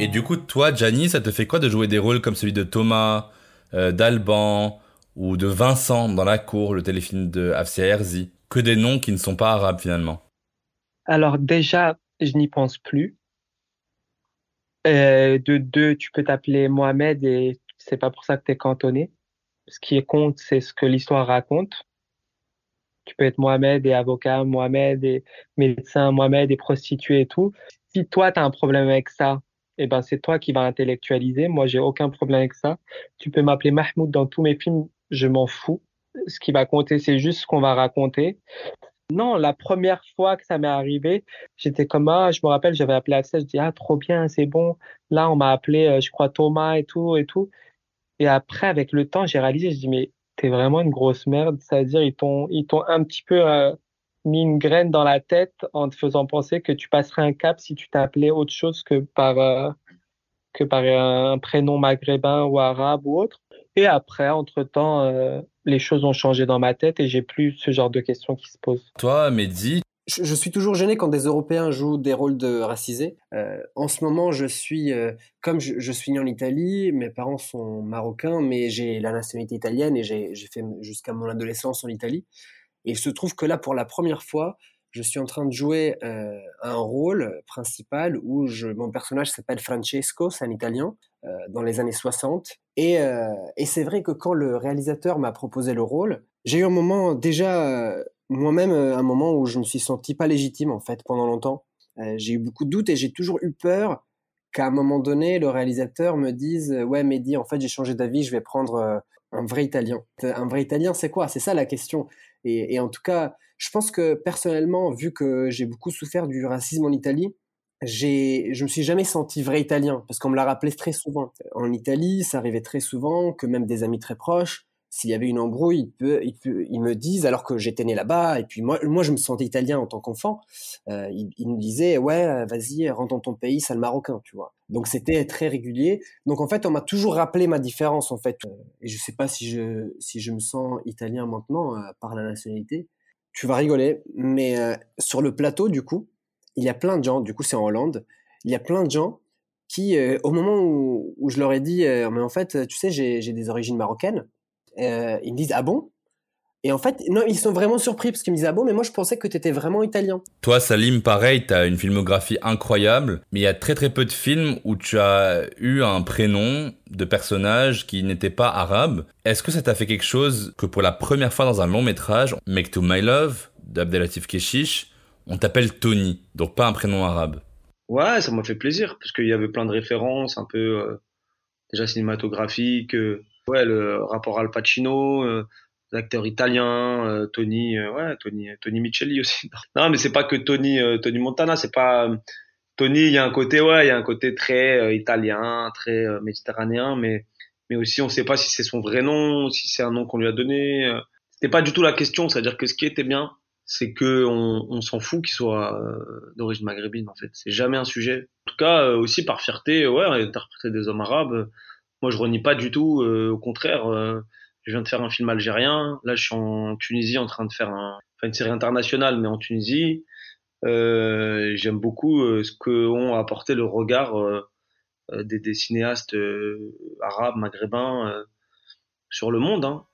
Et du coup, toi, Gianni, ça te fait quoi de jouer des rôles comme celui de Thomas, euh, d'Alban ou de Vincent dans La Cour, le téléfilm de Afsia Herzi Que des noms qui ne sont pas arabes finalement. Alors déjà, je n'y pense plus. Euh, de deux, tu peux t'appeler Mohamed et c'est pas pour ça que tu es cantonné. Ce qui compte, c'est ce que l'histoire raconte. Tu peux être Mohamed et avocat, Mohamed et médecin, Mohamed et prostituée et tout. Si toi, tu as un problème avec ça, eh ben, c'est toi qui vas intellectualiser. Moi, j'ai aucun problème avec ça. Tu peux m'appeler Mahmoud dans tous mes films, je m'en fous. Ce qui va compter, c'est juste ce qu'on va raconter. Non, la première fois que ça m'est arrivé, j'étais comme, ah, je me rappelle, j'avais appelé Axel, je dis, ah, trop bien, c'est bon. Là, on m'a appelé, euh, je crois, Thomas et tout, et tout. Et après, avec le temps, j'ai réalisé, je dis, mais t'es vraiment une grosse merde. C'est-à-dire, ils t'ont, ils t'ont un petit peu euh, mis une graine dans la tête en te faisant penser que tu passerais un cap si tu t'appelais autre chose que par euh, que par un prénom maghrébin ou arabe ou autre. Et après, entre-temps, euh, les choses ont changé dans ma tête et j'ai plus ce genre de questions qui se posent. Toi, Mehdi je, je, suis toujours gêné quand des Européens jouent des rôles de racisés. Euh, en ce moment, je suis, euh, comme je, je, suis né en Italie, mes parents sont marocains, mais j'ai la nationalité italienne et j'ai fait jusqu'à mon adolescence en Italie. Et il se trouve que là, pour la première fois, je suis en train de jouer euh, un rôle principal où mon personnage s'appelle Francesco, c'est un Italien, euh, dans les années 60. Et, euh, et c'est vrai que quand le réalisateur m'a proposé le rôle, j'ai eu un moment déjà, moi-même, un moment où je me suis senti pas légitime en fait pendant longtemps. j'ai eu beaucoup de doutes et j'ai toujours eu peur qu'à un moment donné, le réalisateur me dise ouais Mehdi, en fait j'ai changé d'avis, je vais prendre un vrai Italien. Un vrai Italien, c'est quoi? C'est ça la question. Et, en tout cas, je pense que personnellement, vu que j'ai beaucoup souffert du racisme en Italie, j'ai, je me suis jamais senti vrai Italien parce qu'on me l'a rappelé très souvent. En Italie, ça arrivait très souvent que même des amis très proches, s'il y avait une embrouille, ils, me disent, alors que j'étais né là-bas, et puis moi, moi, je me sentais italien en tant qu'enfant, euh, ils, ils, me disaient, ouais, vas-y, rentre dans ton pays, sale marocain, tu vois. Donc c'était très régulier. Donc en fait, on m'a toujours rappelé ma différence en fait. Et je sais pas si je si je me sens italien maintenant euh, par la nationalité. Tu vas rigoler, mais euh, sur le plateau du coup, il y a plein de gens. Du coup, c'est en Hollande. Il y a plein de gens qui, euh, au moment où, où, je leur ai dit, mais en fait, tu sais, j'ai des origines marocaines, ils me disent ah bon? Et en fait, non, ils sont vraiment surpris parce qu'ils me disaient ah bon, mais moi je pensais que tu étais vraiment italien. Toi, Salim, pareil, tu as une filmographie incroyable, mais il y a très très peu de films où tu as eu un prénom de personnage qui n'était pas arabe. Est-ce que ça t'a fait quelque chose que pour la première fois dans un long métrage, Make to My Love d'Abdelatif Keshish, on t'appelle Tony, donc pas un prénom arabe? Ouais, ça m'a fait plaisir parce qu'il y avait plein de références un peu euh, déjà cinématographiques. Euh, ouais, le rapport Al Pacino. Euh, acteurs italiens, euh, Tony, euh, ouais, Tony, Tony Micheli aussi. (laughs) Non, mais c'est pas que Tony, euh, Tony Montana, c'est pas Tony. Il y a un côté, ouais, il y a un côté très italien, très méditerranéen, mais mais aussi on sait pas si c'est son vrai nom, si c'est un nom qu'on lui a donné. C'était pas du tout la question, c'est-à-dire que ce qui était bien, c'est que on, on s'en fout qu'il soit d'origine maghrébine en fait. C'est jamais un sujet. En tout cas, aussi par fierté, ouais, interpréter des hommes arabes. Moi, je renie pas du tout. au contraire, je viens de faire un film algérien. Là, je suis en Tunisie en train de faire une série internationale, mais en Tunisie. Euh, J'aime beaucoup euh, ce qu'ont apporté le regard euh, des, des, cinéastes arabes, maghrébins sur le monde. Hein.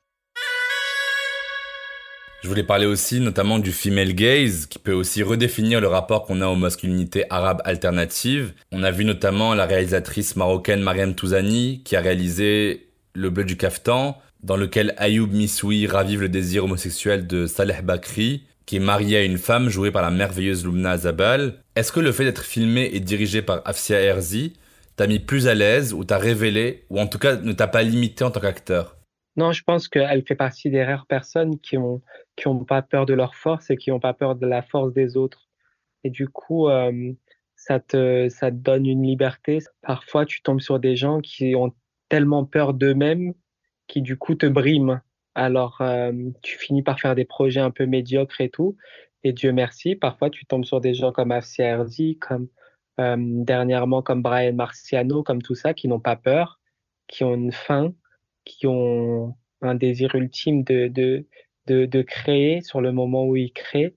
Je voulais parler aussi notamment du female gaze, qui peut aussi redéfinir le rapport qu'on a aux masculinités arabes alternatives. On a vu notamment la réalisatrice marocaine Mariam Touzani, qui a réalisé Le bleu du caftan, dans lequel Ayoub Missoui ravive le désir homosexuel de Saleh Bakri, qui est marié à une femme jouée par la merveilleuse Lumna Zabal. Est-ce que le fait d'être filmé et dirigé par Afsia Herzi t'a mis plus à l'aise ou t'a révélé, ou en tout cas ne t'a pas limité en tant qu'acteur? Non, je pense qu'elle fait partie des rares personnes qui ont qui pas peur de leur force et qui n'ont pas peur de la force des autres. Et du coup, euh, ça te ça te donne une liberté. Parfois, tu tombes sur des gens qui ont tellement peur d'eux-mêmes qui du coup te briment. Alors, euh, tu finis par faire des projets un peu médiocres et tout. Et Dieu merci, parfois tu tombes sur des gens comme Herzi, comme euh, dernièrement comme Brian Marciano, comme tout ça, qui n'ont pas peur, qui ont une faim, qui ont un désir ultime de, de, de, de créer sur le moment où ils créent.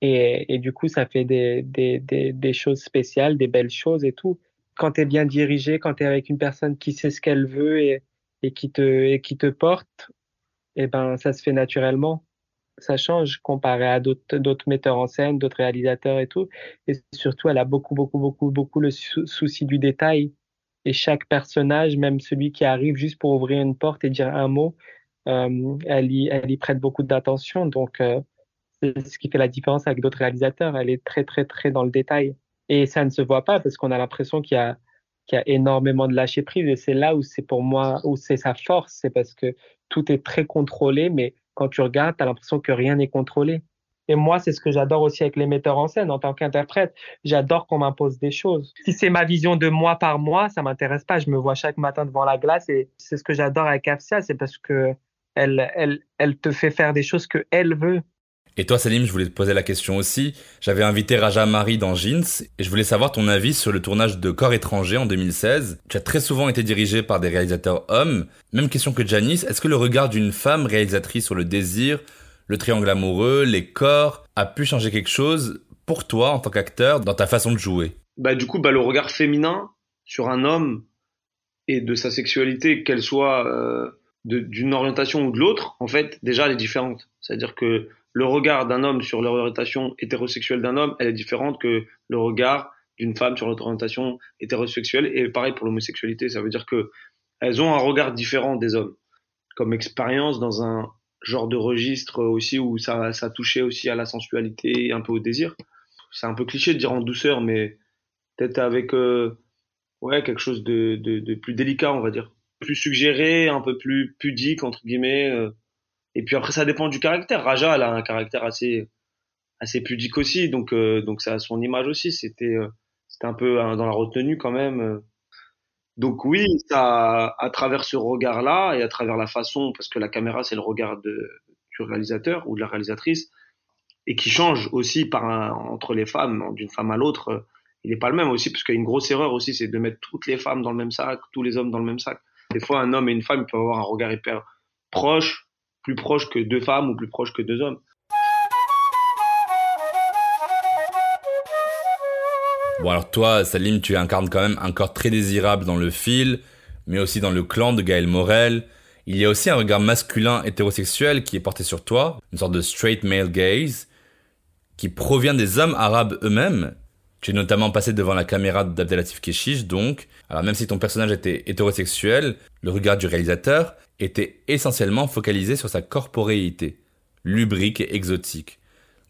Et, et du coup, ça fait des, des, des, des choses spéciales, des belles choses et tout. Quand tu es bien dirigé, quand tu es avec une personne qui sait ce qu'elle veut et, et qui te et qui te porte, eh ben ça se fait naturellement. Ça change comparé à d'autres d'autres metteurs en scène, d'autres réalisateurs et tout. Et surtout, elle a beaucoup beaucoup beaucoup beaucoup le souci du détail. Et chaque personnage, même celui qui arrive juste pour ouvrir une porte et dire un mot, euh, elle y elle y prête beaucoup d'attention. Donc euh, c'est ce qui fait la différence avec d'autres réalisateurs. Elle est très très très dans le détail. Et ça ne se voit pas parce qu'on a l'impression qu'il y a qui a énormément de lâcher prise et c'est là où c'est pour moi où c'est sa force c'est parce que tout est très contrôlé mais quand tu regardes tu as l'impression que rien n'est contrôlé. Et moi c'est ce que j'adore aussi avec les metteurs en scène en tant qu'interprète j'adore qu'on m'impose des choses. Si c'est ma vision de moi par moi ça m'intéresse pas je me vois chaque matin devant la glace et c'est ce que j'adore avec Afsia c'est parce que elle elle elle te fait faire des choses que elle veut et toi, Salim, je voulais te poser la question aussi. J'avais invité Raja Mari dans Jeans et je voulais savoir ton avis sur le tournage de Corps étranger en 2016. Tu as très souvent été dirigé par des réalisateurs hommes. Même question que Janice, est-ce que le regard d'une femme réalisatrice sur le désir, le triangle amoureux, les corps, a pu changer quelque chose pour toi en tant qu'acteur dans ta façon de jouer? Bah du coup, bah, le regard féminin sur un homme et de sa sexualité, qu'elle soit euh, d'une orientation ou de l'autre, en fait, déjà elle est différente. C'est-à-dire que le regard d'un homme sur l'orientation hétérosexuelle d'un homme, elle est différente que le regard d'une femme sur l'orientation hétérosexuelle. Et pareil pour l'homosexualité, ça veut dire que elles ont un regard différent des hommes, comme expérience dans un genre de registre aussi où ça, ça touchait aussi à la sensualité, un peu au désir. C'est un peu cliché de dire en douceur, mais peut-être avec euh, ouais quelque chose de, de, de, plus délicat, on va dire, plus suggéré, un peu plus pudique entre guillemets. Euh, et puis après, ça dépend du caractère. Raja, elle a un caractère assez assez pudique aussi, donc euh, donc ça a son image aussi. C'était euh, c'était un peu dans la retenue quand même. Donc oui, ça, à travers ce regard-là et à travers la façon, parce que la caméra c'est le regard de, du réalisateur ou de la réalisatrice, et qui change aussi par entre les femmes, d'une femme à l'autre. il est pas le même aussi parce qu'il y a une grosse erreur aussi, c'est de mettre toutes les femmes dans le même sac, tous les hommes dans le même sac. Des fois, un homme et une femme peuvent avoir un regard hyper proche, plus proche que deux femmes ou plus proche que deux hommes. Bon alors toi, Salim, tu incarnes quand même un corps très désirable dans le fil, mais aussi dans le clan de Gaël Morel. Il y a aussi un regard masculin hétérosexuel qui est porté sur toi, une sorte de straight male gaze, qui provient des hommes arabes eux-mêmes. Tu es notamment passé devant la caméra d'Abdelatif Keshish, donc, alors même si ton personnage était hétérosexuel, le regard du réalisateur était essentiellement focalisé sur sa corporéité, lubrique et exotique.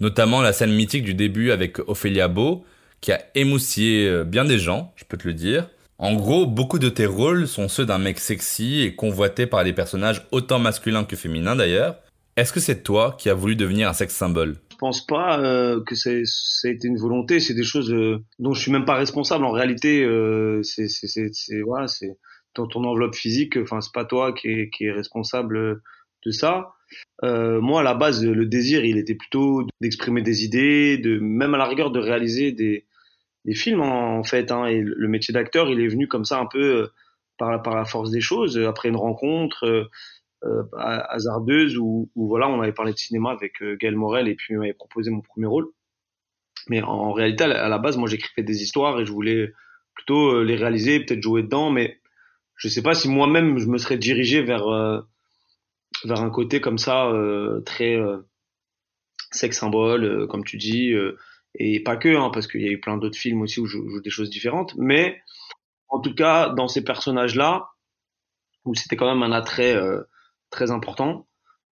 Notamment la scène mythique du début avec Ophélia Beau, qui a émoussillé euh, bien des gens, je peux te le dire. En gros, beaucoup de tes rôles sont ceux d'un mec sexy et convoité par des personnages autant masculins que féminins d'ailleurs. Est-ce que c'est toi qui as voulu devenir un sexe symbole? Je pense pas euh, que ça a été une volonté, c'est des choses euh, dont je suis même pas responsable. En réalité, c'est voilà, c'est dans ton enveloppe physique. Enfin, c'est pas toi qui est, qui est responsable de ça. Euh, moi, à la base, le désir, il était plutôt d'exprimer des idées, de même à la rigueur de réaliser des, des films en, fait. Hein, et le métier d'acteur, il est venu comme ça un peu euh, par, par la force des choses, euh, après une rencontre euh, euh hasardeuse où, où, voilà, on avait parlé de cinéma avec euh, Gaël Morel et puis il m'avait proposé mon premier rôle. Mais en, en, réalité, à la base, moi, j'écrivais des histoires et je voulais plutôt les réaliser, peut-être jouer dedans, mais je sais pas si moi-même je me serais dirigé vers vers un côté comme ça euh, très sex symbole, comme tu dis et pas que, hein, parce qu'il y a eu plein d'autres films aussi où je joue des choses différentes, mais en tout cas, dans ces personnages-là, où c'était quand même un attrait euh, très important,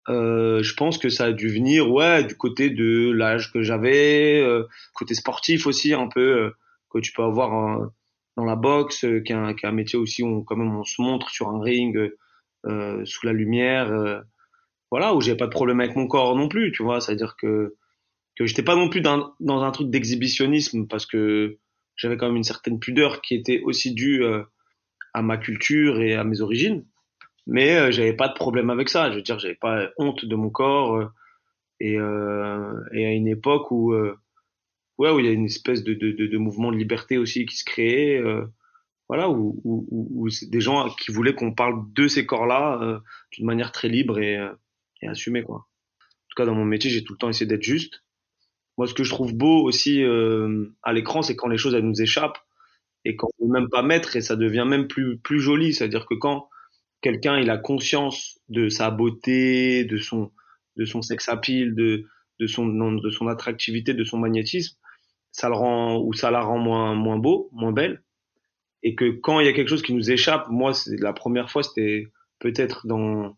euh, je pense que ça a dû venir, ouais, du côté de l'âge que j'avais, euh, côté sportif aussi, un peu, euh, que tu peux avoir dans la boxe, qui est, un, qui, est un, métier aussi où quand même on se montre sur un ring, sous la lumière, voilà, où j'ai pas de problème avec mon corps non plus, tu vois, c'est-à-dire que que j'étais pas non plus dans, dans un truc d'exhibitionnisme parce que j'avais quand même une certaine pudeur qui était aussi due euh, à ma culture et à mes origines. Mais euh, j'avais pas de problème avec ça. Je veux dire j'avais pas honte de mon corps euh, et, euh, et à une époque où euh, ouais où il y a une espèce de, mouvement de liberté aussi qui se créait euh, voilà où, où, où, c'est des gens qui voulaient qu'on parle de ces corps là d'une manière très libre et, et assumée quoi en tout cas dans mon métier j'ai tout le temps essayé d'être juste moi, ce que je trouve beau aussi euh, à l'écran, c'est quand les choses elles nous échappent et qu'on peut même pas mettre et ça devient même plus plus joli. C'est-à-dire que quand quelqu'un il a conscience de sa beauté, de son de son sex appeal, de de son de son attractivité, de son magnétisme, ça le rend ou ça la rend moins moins beau, moins belle. Et que quand il y a quelque chose qui nous échappe, moi c'est la première fois, c'était peut-être dans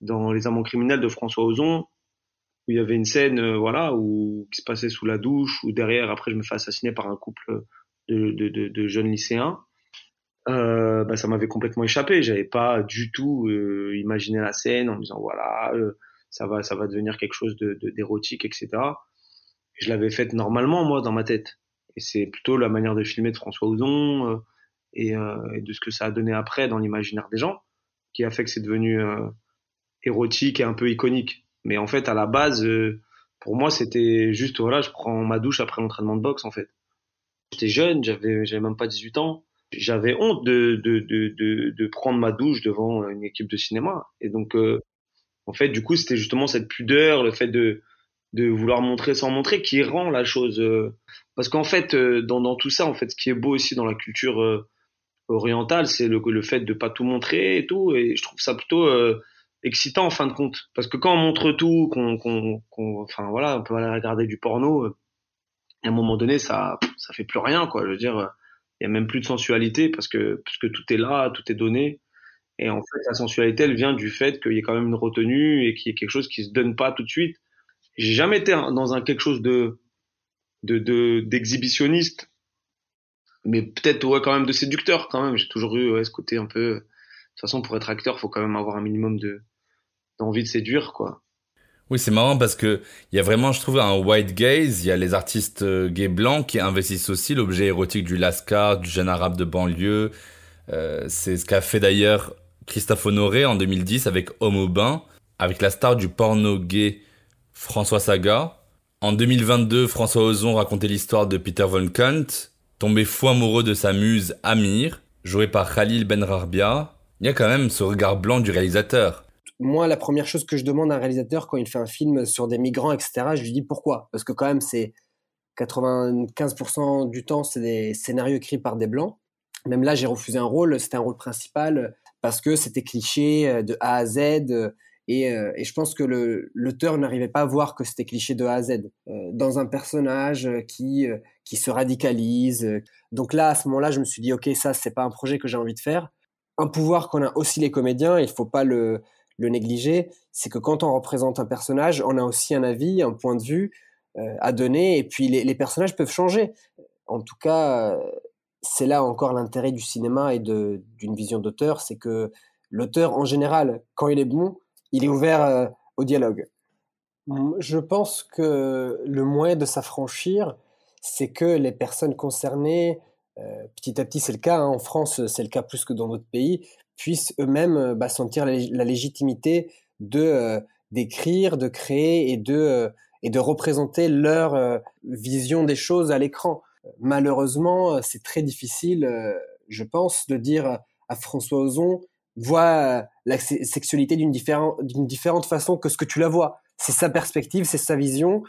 dans les amants criminels de François Ozon, où il y avait une scène euh, voilà où qui se passait sous la douche ou derrière après je me fais assassiner par un couple de, de, de, jeunes lycéens. Euh, bah, ça m'avait complètement échappé. J'avais pas du tout euh, imaginé la scène en me disant voilà euh, ça va ça va devenir quelque chose de d'érotique etc je l'avais faite normalement moi dans ma tête et c'est plutôt la manière de filmer de François Ozon euh, et, et, de ce que ça a donné après dans l'imaginaire des gens qui a fait que c'est devenu érotique et un peu iconique mais en fait, à la base, euh, pour moi, c'était juste, voilà, je prends ma douche après l'entraînement de boxe, en fait. J'étais jeune, j'avais, j'avais même pas 18 ans. J'avais honte de, de, de, de, prendre ma douche devant une équipe de cinéma. Et donc, euh, en fait, du coup, c'était justement cette pudeur, le fait de, de vouloir montrer sans montrer qui rend la chose. Euh, parce qu'en fait, euh, dans, dans tout ça, en fait, ce qui est beau aussi dans la culture euh, orientale, c'est le, le fait de pas tout montrer et tout. Et je trouve ça plutôt excitant en fin de compte parce que quand on montre tout qu'on qu'on qu'on enfin voilà on peut aller regarder du porno euh, à un moment donné ça ça fait plus rien quoi je veux dire il y a même plus de sensualité parce que parce que tout est là tout est donné et en fait la sensualité elle vient du fait qu'il y ait quand même une retenue et qu'il y ait quelque chose qui se donne pas tout de suite j'ai jamais été dans un quelque chose de de de d'exhibitionniste mais peut-être ouais quand même de séducteur quand même j'ai toujours eu ce côté un peu de toute façon pour être acteur faut quand même avoir un minimum de envie de séduire, quoi. Oui, c'est marrant parce que il y a vraiment, je trouve, un white gaze. Il y a les artistes euh, gays blancs qui investissent aussi l'objet érotique du lascar, du jeune arabe de banlieue. Euh, c'est ce qu'a fait d'ailleurs Christophe Honoré en 2010 avec Homme au bain, avec la star du porno gay François Saga. En 2022, François Ozon racontait l'histoire de Peter von Kant, tombé fou amoureux de sa muse Amir, joué par Khalil Benrarbia. Il y a quand même ce regard blanc du réalisateur. Moi, la première chose que je demande à un réalisateur quand il fait un film sur des migrants, etc., je lui dis pourquoi. Parce que quand même, c'est 95% du temps, c'est des scénarios écrits par des blancs. Même là, j'ai refusé un rôle, c'était un rôle principal parce que c'était cliché euh, de A à Z. Euh, et, euh, je pense que l'auteur n'arrivait pas à voir que c'était cliché de A à Z. Dans un personnage qui, qui se radicalise. Donc là, à ce moment-là, je me suis dit, OK, ça, c'est pas un projet que j'ai envie de faire. Un pouvoir qu'on a aussi les comédiens, il faut pas le, négliger, c'est que quand on représente un personnage, on a aussi un avis, un point de vue à donner, et puis les, personnages peuvent changer. En tout cas, c'est là encore l'intérêt du cinéma et d'une vision d'auteur, c'est que l'auteur, en général, quand il est bon, il est ouvert euh, au dialogue. Je pense que le moyen de s'affranchir, c'est que les personnes concernées, euh, petit à petit c'est le cas, hein, en France c'est le cas plus que dans d'autres pays, puissent eux-mêmes euh, bah, sentir la, légitimité de d'écrire, de créer et de et de représenter leur vision des choses à l'écran malheureusement, c'est très difficile, je pense, de dire à François Ozon, vois la sexualité d'une différente façon que ce que tu la vois. C'est sa perspective, c'est sa vision.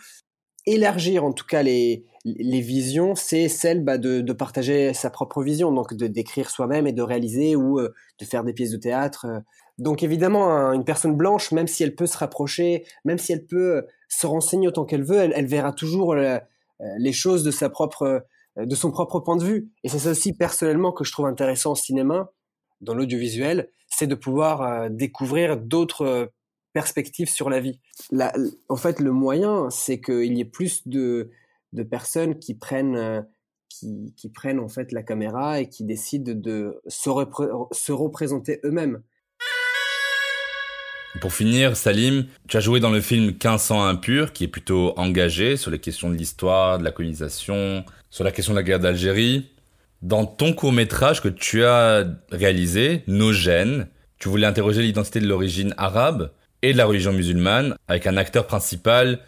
Élargir en tout cas les, visions, c'est celle bah, de, partager sa propre vision, donc de d'écrire soi-même et de réaliser ou euh, de faire des pièces de théâtre. Donc évidemment, une personne blanche, même si elle peut se rapprocher, même si elle peut se renseigner autant qu'elle veut, elle, verra toujours euh, les choses de sa propre euh, de son propre point de vue. Et c'est ça aussi personnellement que je trouve intéressant au cinéma, dans l'audiovisuel, c'est de pouvoir euh, découvrir d'autres perspectives sur la vie. en fait, le moyen, c'est qu'il y ait plus de, personnes qui prennent, qui, qui, prennent en fait la caméra et qui décident de se, se représenter eux-mêmes. Pour finir, Salim, tu as joué dans le film 1500 impur, qui est plutôt engagé sur les questions de l'histoire, de la colonisation, sur la question de la guerre d'Algérie. Dans ton court métrage que tu as réalisé, Nos gènes, tu voulais interroger l'identité de l'origine arabe et de la religion musulmane, avec un acteur principal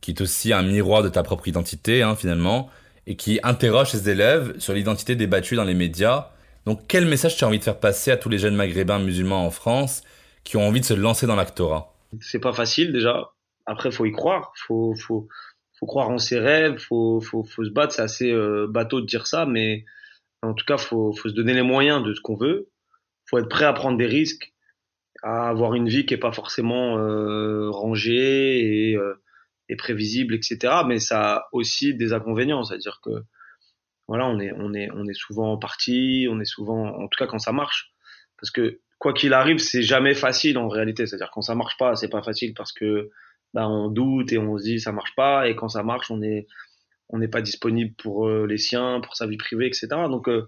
qui est aussi un miroir de ta propre identité, hein, finalement, et qui interroge ses élèves sur l'identité débattue dans les médias. Donc quel message tu as envie de faire passer à tous les jeunes maghrébins musulmans en France qui ont envie de se lancer dans l'actorat? C'est pas facile déjà. Après, faut y croire. Faut, faut, faut croire en ses rêves. Faut, faut, faut se battre. C'est assez euh, bateau de dire ça, mais en tout cas, faut, faut se donner les moyens de ce qu'on veut. Faut être prêt à prendre des risques, à avoir une vie qui est pas forcément euh, rangée et, euh, prévisible, etc. Mais ça a aussi des inconvénients, c'est-à-dire que voilà, on est, souvent en partie, on est souvent, en tout cas quand ça marche, parce que quoi qu'il arrive, c'est jamais facile en réalité. C'est-à-dire quand ça marche pas, c'est pas facile parce que bah, on doute et on se dit ça marche pas. Et quand ça marche, on est on n'est pas disponible pour euh, les siens, pour sa vie privée, etc. Donc euh,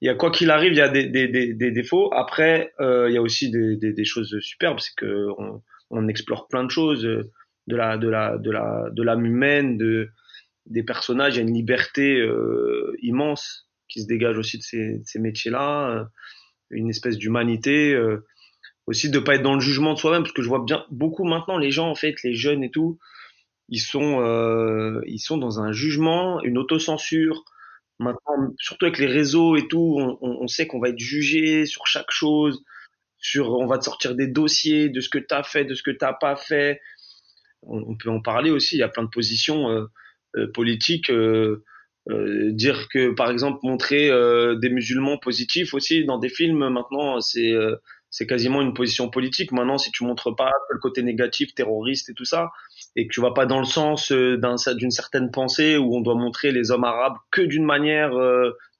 il y a quoi qu'il arrive, il y a des, des, des, des défauts. Après, euh, il y a aussi des, des, choses superbes, c'est que on, explore plein de choses de la de la de la de l'âme humaine, de des personnages. Il y a une liberté immense qui se dégage aussi de ces, de ces métiers-là une espèce d'humanité, euh, aussi de pas être dans le jugement de soi-même, parce que je vois bien beaucoup maintenant les gens en fait, les jeunes et tout, ils sont euh, ils sont dans un jugement, une autocensure. Maintenant, surtout avec les réseaux et tout, on, sait qu'on va être jugé sur chaque chose, sur on va te sortir des dossiers de ce que tu as fait, de ce que tu pas fait. On, peut en parler aussi. Il y a plein de positions euh, euh politiques. Dire que par exemple montrer des musulmans positifs aussi dans des films maintenant c'est c'est quasiment une position politique maintenant si tu montres pas le côté négatif terroriste et tout ça et que tu vas pas dans le sens d'une certaine pensée où on doit montrer les hommes arabes que d'une manière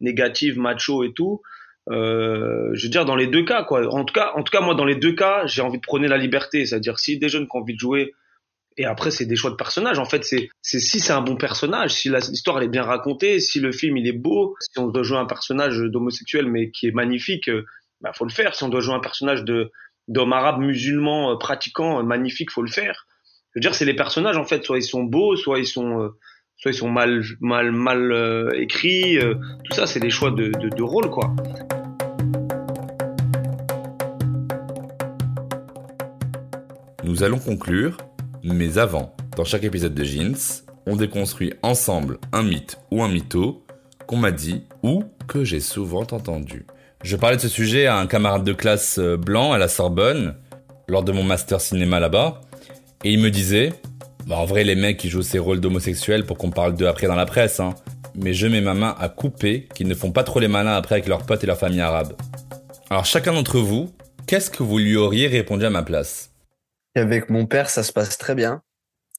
négative macho et tout je veux dire dans les deux cas quoi en tout cas en tout cas moi dans les deux cas j'ai envie de prôner la liberté c'est à dire si des jeunes qui ont envie de jouer et après, c'est des choix de personnages. En fait, c'est si c'est un bon personnage, si l'histoire elle est bien racontée, si le film il est beau, si on doit jouer un personnage d'homosexuel mais qui est magnifique, euh, bah faut le faire. Si on doit jouer un personnage d'homme arabe musulman euh, pratiquant euh, magnifique, faut le faire. Je veux dire, c'est les personnages en fait, soit ils sont beaux, soit ils sont soit ils sont mal mal mal écrits. tout ça, c'est des choix de, de, de rôle quoi. Nous allons conclure mais avant, dans chaque épisode de Jeans, on déconstruit ensemble un mythe ou un mytho qu'on m'a dit ou que j'ai souvent entendu. Je parlais de ce sujet à un camarade de classe euh, blanc à la Sorbonne, lors de mon master cinéma là-bas, et il me disait, bah en vrai les mecs qui jouent ces rôles d'homosexuels pour qu'on parle d'eux après dans la presse, hein, mais je mets ma main à couper qu'ils ne font pas trop les malins après avec leurs potes et leur famille arabe. Alors chacun d'entre vous, qu'est-ce que vous lui auriez répondu à ma place? Avec mon père, ça se passe très bien.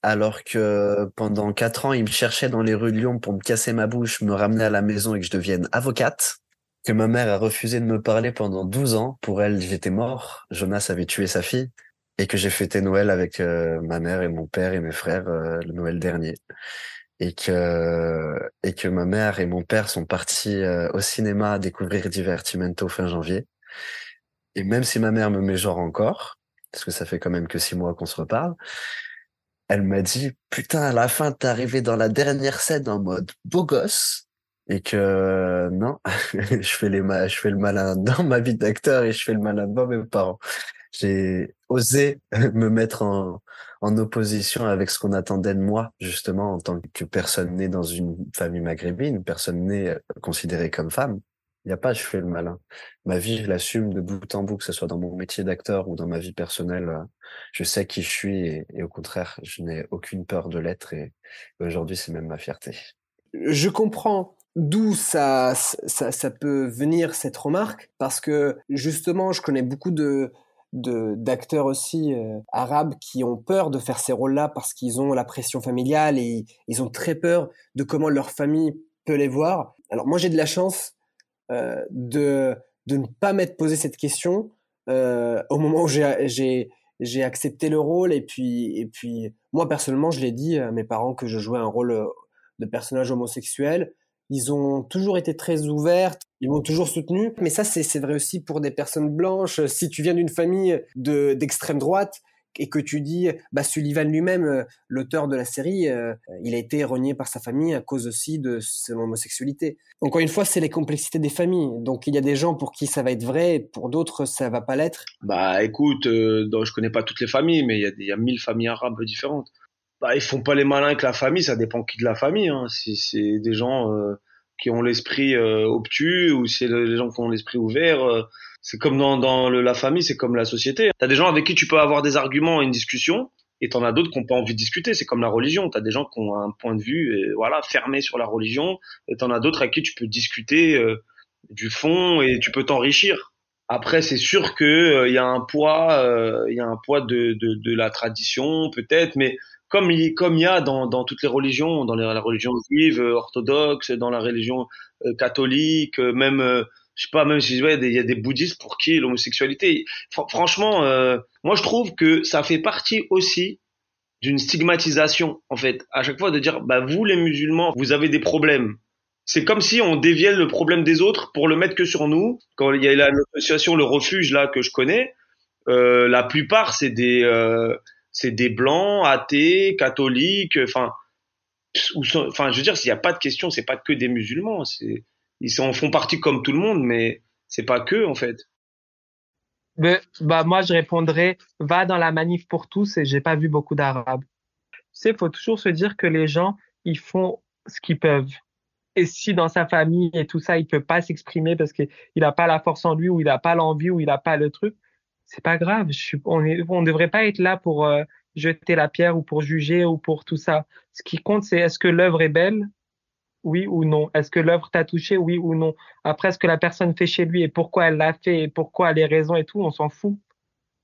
Alors que pendant quatre ans, il me cherchait dans les rues de Lyon pour me casser ma bouche, me ramener à la maison et que je devienne avocate, que ma mère a refusé de me parler pendant 12 ans. Pour elle, j'étais mort. Jonas avait tué sa fille et que j'ai fêté Noël avec euh, ma mère et mon père et mes frères euh, le Noël dernier. Et que, et que ma mère et mon père sont partis euh, au cinéma découvrir Divertimento fin janvier. Et même si ma mère me met genre encore, parce que ça fait quand même que six mois qu'on se reparle, elle m'a dit putain à la fin t'es arrivé dans la dernière scène en mode beau gosse et que non (laughs) je fais les je fais le malin (laughs) dans ma vie d'acteur et je fais le malin devant mes parents j'ai osé (laughs) me mettre en, en opposition avec ce qu'on attendait de moi justement en tant que personne née dans une famille maghrébine personne née euh, considérée comme femme il n'y a pas je fais le malin. Ma vie, je l'assume de bout en bout, que ce soit dans mon métier d'acteur ou dans ma vie personnelle. Euh, je sais qui je suis et, au contraire, je n'ai aucune peur de l'être et, aujourd'hui, c'est même ma fierté. Je comprends d'où ça, ça, ça, peut venir cette remarque parce que justement, je connais beaucoup de d'acteurs aussi euh, arabes qui ont peur de faire ces rôles-là parce qu'ils ont la pression familiale et ils ont très peur de comment leur famille peut les voir. Alors moi j'ai de la chance euh, de, de ne pas m'être posé cette question euh, au moment où j'ai j'ai accepté le rôle et puis et puis moi personnellement je l'ai dit à mes parents que je jouais un rôle de personnage homosexuel ils ont toujours été très ouverts ils m'ont toujours soutenu mais ça c'est vrai aussi pour des personnes blanches si tu viens d'une famille de d'extrême droite et que tu dis, bah Sullivan lui-même, euh, l'auteur de la série, euh, il a été renié par sa famille à cause aussi de son homosexualité. Encore une fois, c'est les complexités des familles. Donc il y a des gens pour qui ça va être vrai, pour d'autres ça va pas l'être. Bah écoute, euh, je connais pas toutes les familles, mais il y a, y a mille familles arabes différentes. Bah ils font pas les malins avec la famille, ça dépend qui de la famille. Hein. Si c'est des gens euh, qui ont l'esprit obtus ou c'est les gens qui ont l'esprit ouvert c'est comme dans, dans le, la famille, c'est comme la société. T'as des gens avec qui tu peux avoir des arguments et une discussion, et t'en as d'autres qui n'ont pas envie de discuter. C'est comme la religion. T'as des gens qui ont un point de vue, voilà, fermé sur la religion, et t'en as d'autres avec qui tu peux discuter euh, du fond et tu peux t'enrichir. Après, c'est sûr que euh, il y a un poids, euh, il y a un poids de, de, de la tradition peut-être, mais comme il y a dans, toutes les religions, dans la religion juive, orthodoxe, dans la religion catholique, même je sais pas, même si ouais, il y a des bouddhistes pour qui l'homosexualité, franchement, euh, moi je trouve que ça fait partie aussi d'une stigmatisation en fait, à chaque fois de dire bah vous les musulmans, vous avez des problèmes. C'est comme si on déviait le problème des autres pour le mettre que sur nous. Quand il y a l'association Le Refuge là que je connais, euh, la plupart c'est des euh, c'est des blancs, athées, catholiques, enfin enfin je veux dire s'il n'y a pas de question, c'est pas que des musulmans, ils en font partie comme tout le monde, mais c'est pas que en fait. bah moi je répondrais va dans la manif pour tous et j'ai pas vu beaucoup d'arabes. Tu sais, faut toujours se dire que les gens ils font ce qu'ils peuvent. Et si dans sa famille et tout ça, il peut pas s'exprimer parce qu'il n'a pas la force en lui ou il n'a pas l'envie ou il n'a pas le truc, c'est pas grave. Je suis, on on devrait pas être là pour euh, jeter la pierre ou pour juger ou pour tout ça. Ce qui compte, c'est est-ce que l'œuvre est belle oui ou non? Est-ce que l'œuvre t'a touché Oui ou non? Après, ce que la personne fait chez lui et pourquoi elle l'a fait et pourquoi les raisons et tout, on s'en fout.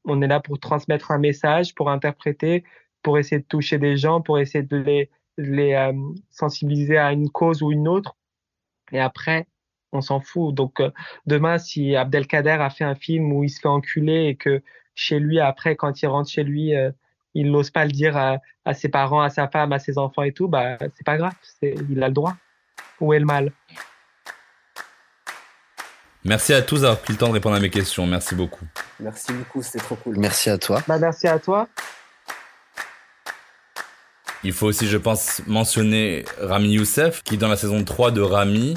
On est là pour transmettre un message, pour interpréter, pour essayer de toucher des gens, pour essayer de les, les euh, sensibiliser à une cause ou une autre. Et après, on s'en fout. Donc euh, demain, si Abdelkader a fait un film où il se fait enculer et que chez lui, après, quand il rentre chez lui, euh, il n'ose pas le dire à, à, ses parents, à sa femme, à ses enfants et tout, bah c'est pas grave, il a le droit. Où est le mal? Merci à tous d'avoir pris le temps de répondre à mes questions. Merci beaucoup. Merci beaucoup, c'était trop cool. Merci à toi. Bah, merci à toi. Il faut aussi, je pense, mentionner Rami Youssef, qui dans la saison 3 de Rami,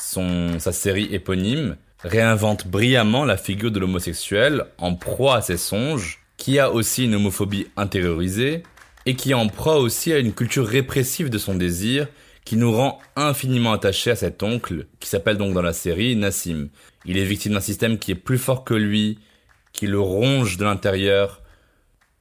son, sa série éponyme, réinvente brillamment la figure de l'homosexuel en proie à ses songes, qui a aussi une homophobie intériorisée et qui en proie aussi à une culture répressive de son désir qui nous rend infiniment attachés à cet oncle qui s'appelle donc dans la série Nassim. Il est victime d'un système qui est plus fort que lui, qui le ronge de l'intérieur.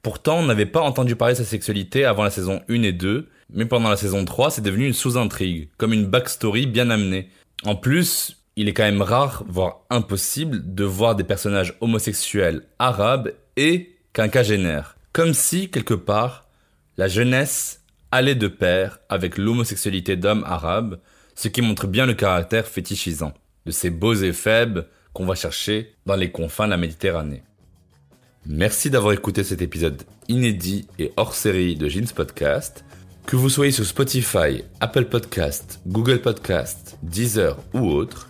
Pourtant, on n'avait pas entendu parler de sa sexualité avant la saison 1 et 2, mais pendant la saison 3, c'est devenu une sous-intrigue, comme une backstory bien amenée. En plus, il est quand même rare, voire impossible, de voir des personnages homosexuels arabes et quinquagénaires. Comme si, quelque part, la jeunesse allait de pair avec l'homosexualité d'hommes arabes, ce qui montre bien le caractère fétichisant de ces beaux et faibles qu'on va chercher dans les confins de la Méditerranée. Merci d'avoir écouté cet épisode inédit et hors série de Jeans Podcast. Que vous soyez sur Spotify, Apple Podcast, Google Podcast, Deezer ou autre,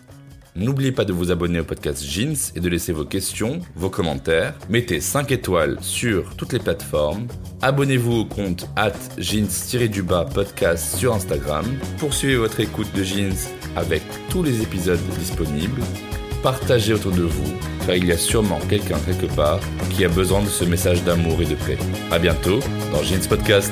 N'oubliez pas de vous abonner au podcast Jeans et de laisser vos questions, vos commentaires. Mettez 5 étoiles sur toutes les plateformes. Abonnez-vous au compte at jeans-du-bas podcast sur Instagram. Poursuivez votre écoute de Jeans avec tous les épisodes disponibles. Partagez autour de vous, car il y a sûrement quelqu'un quelque part qui a besoin de ce message d'amour et de paix. À bientôt dans Jeans Podcast.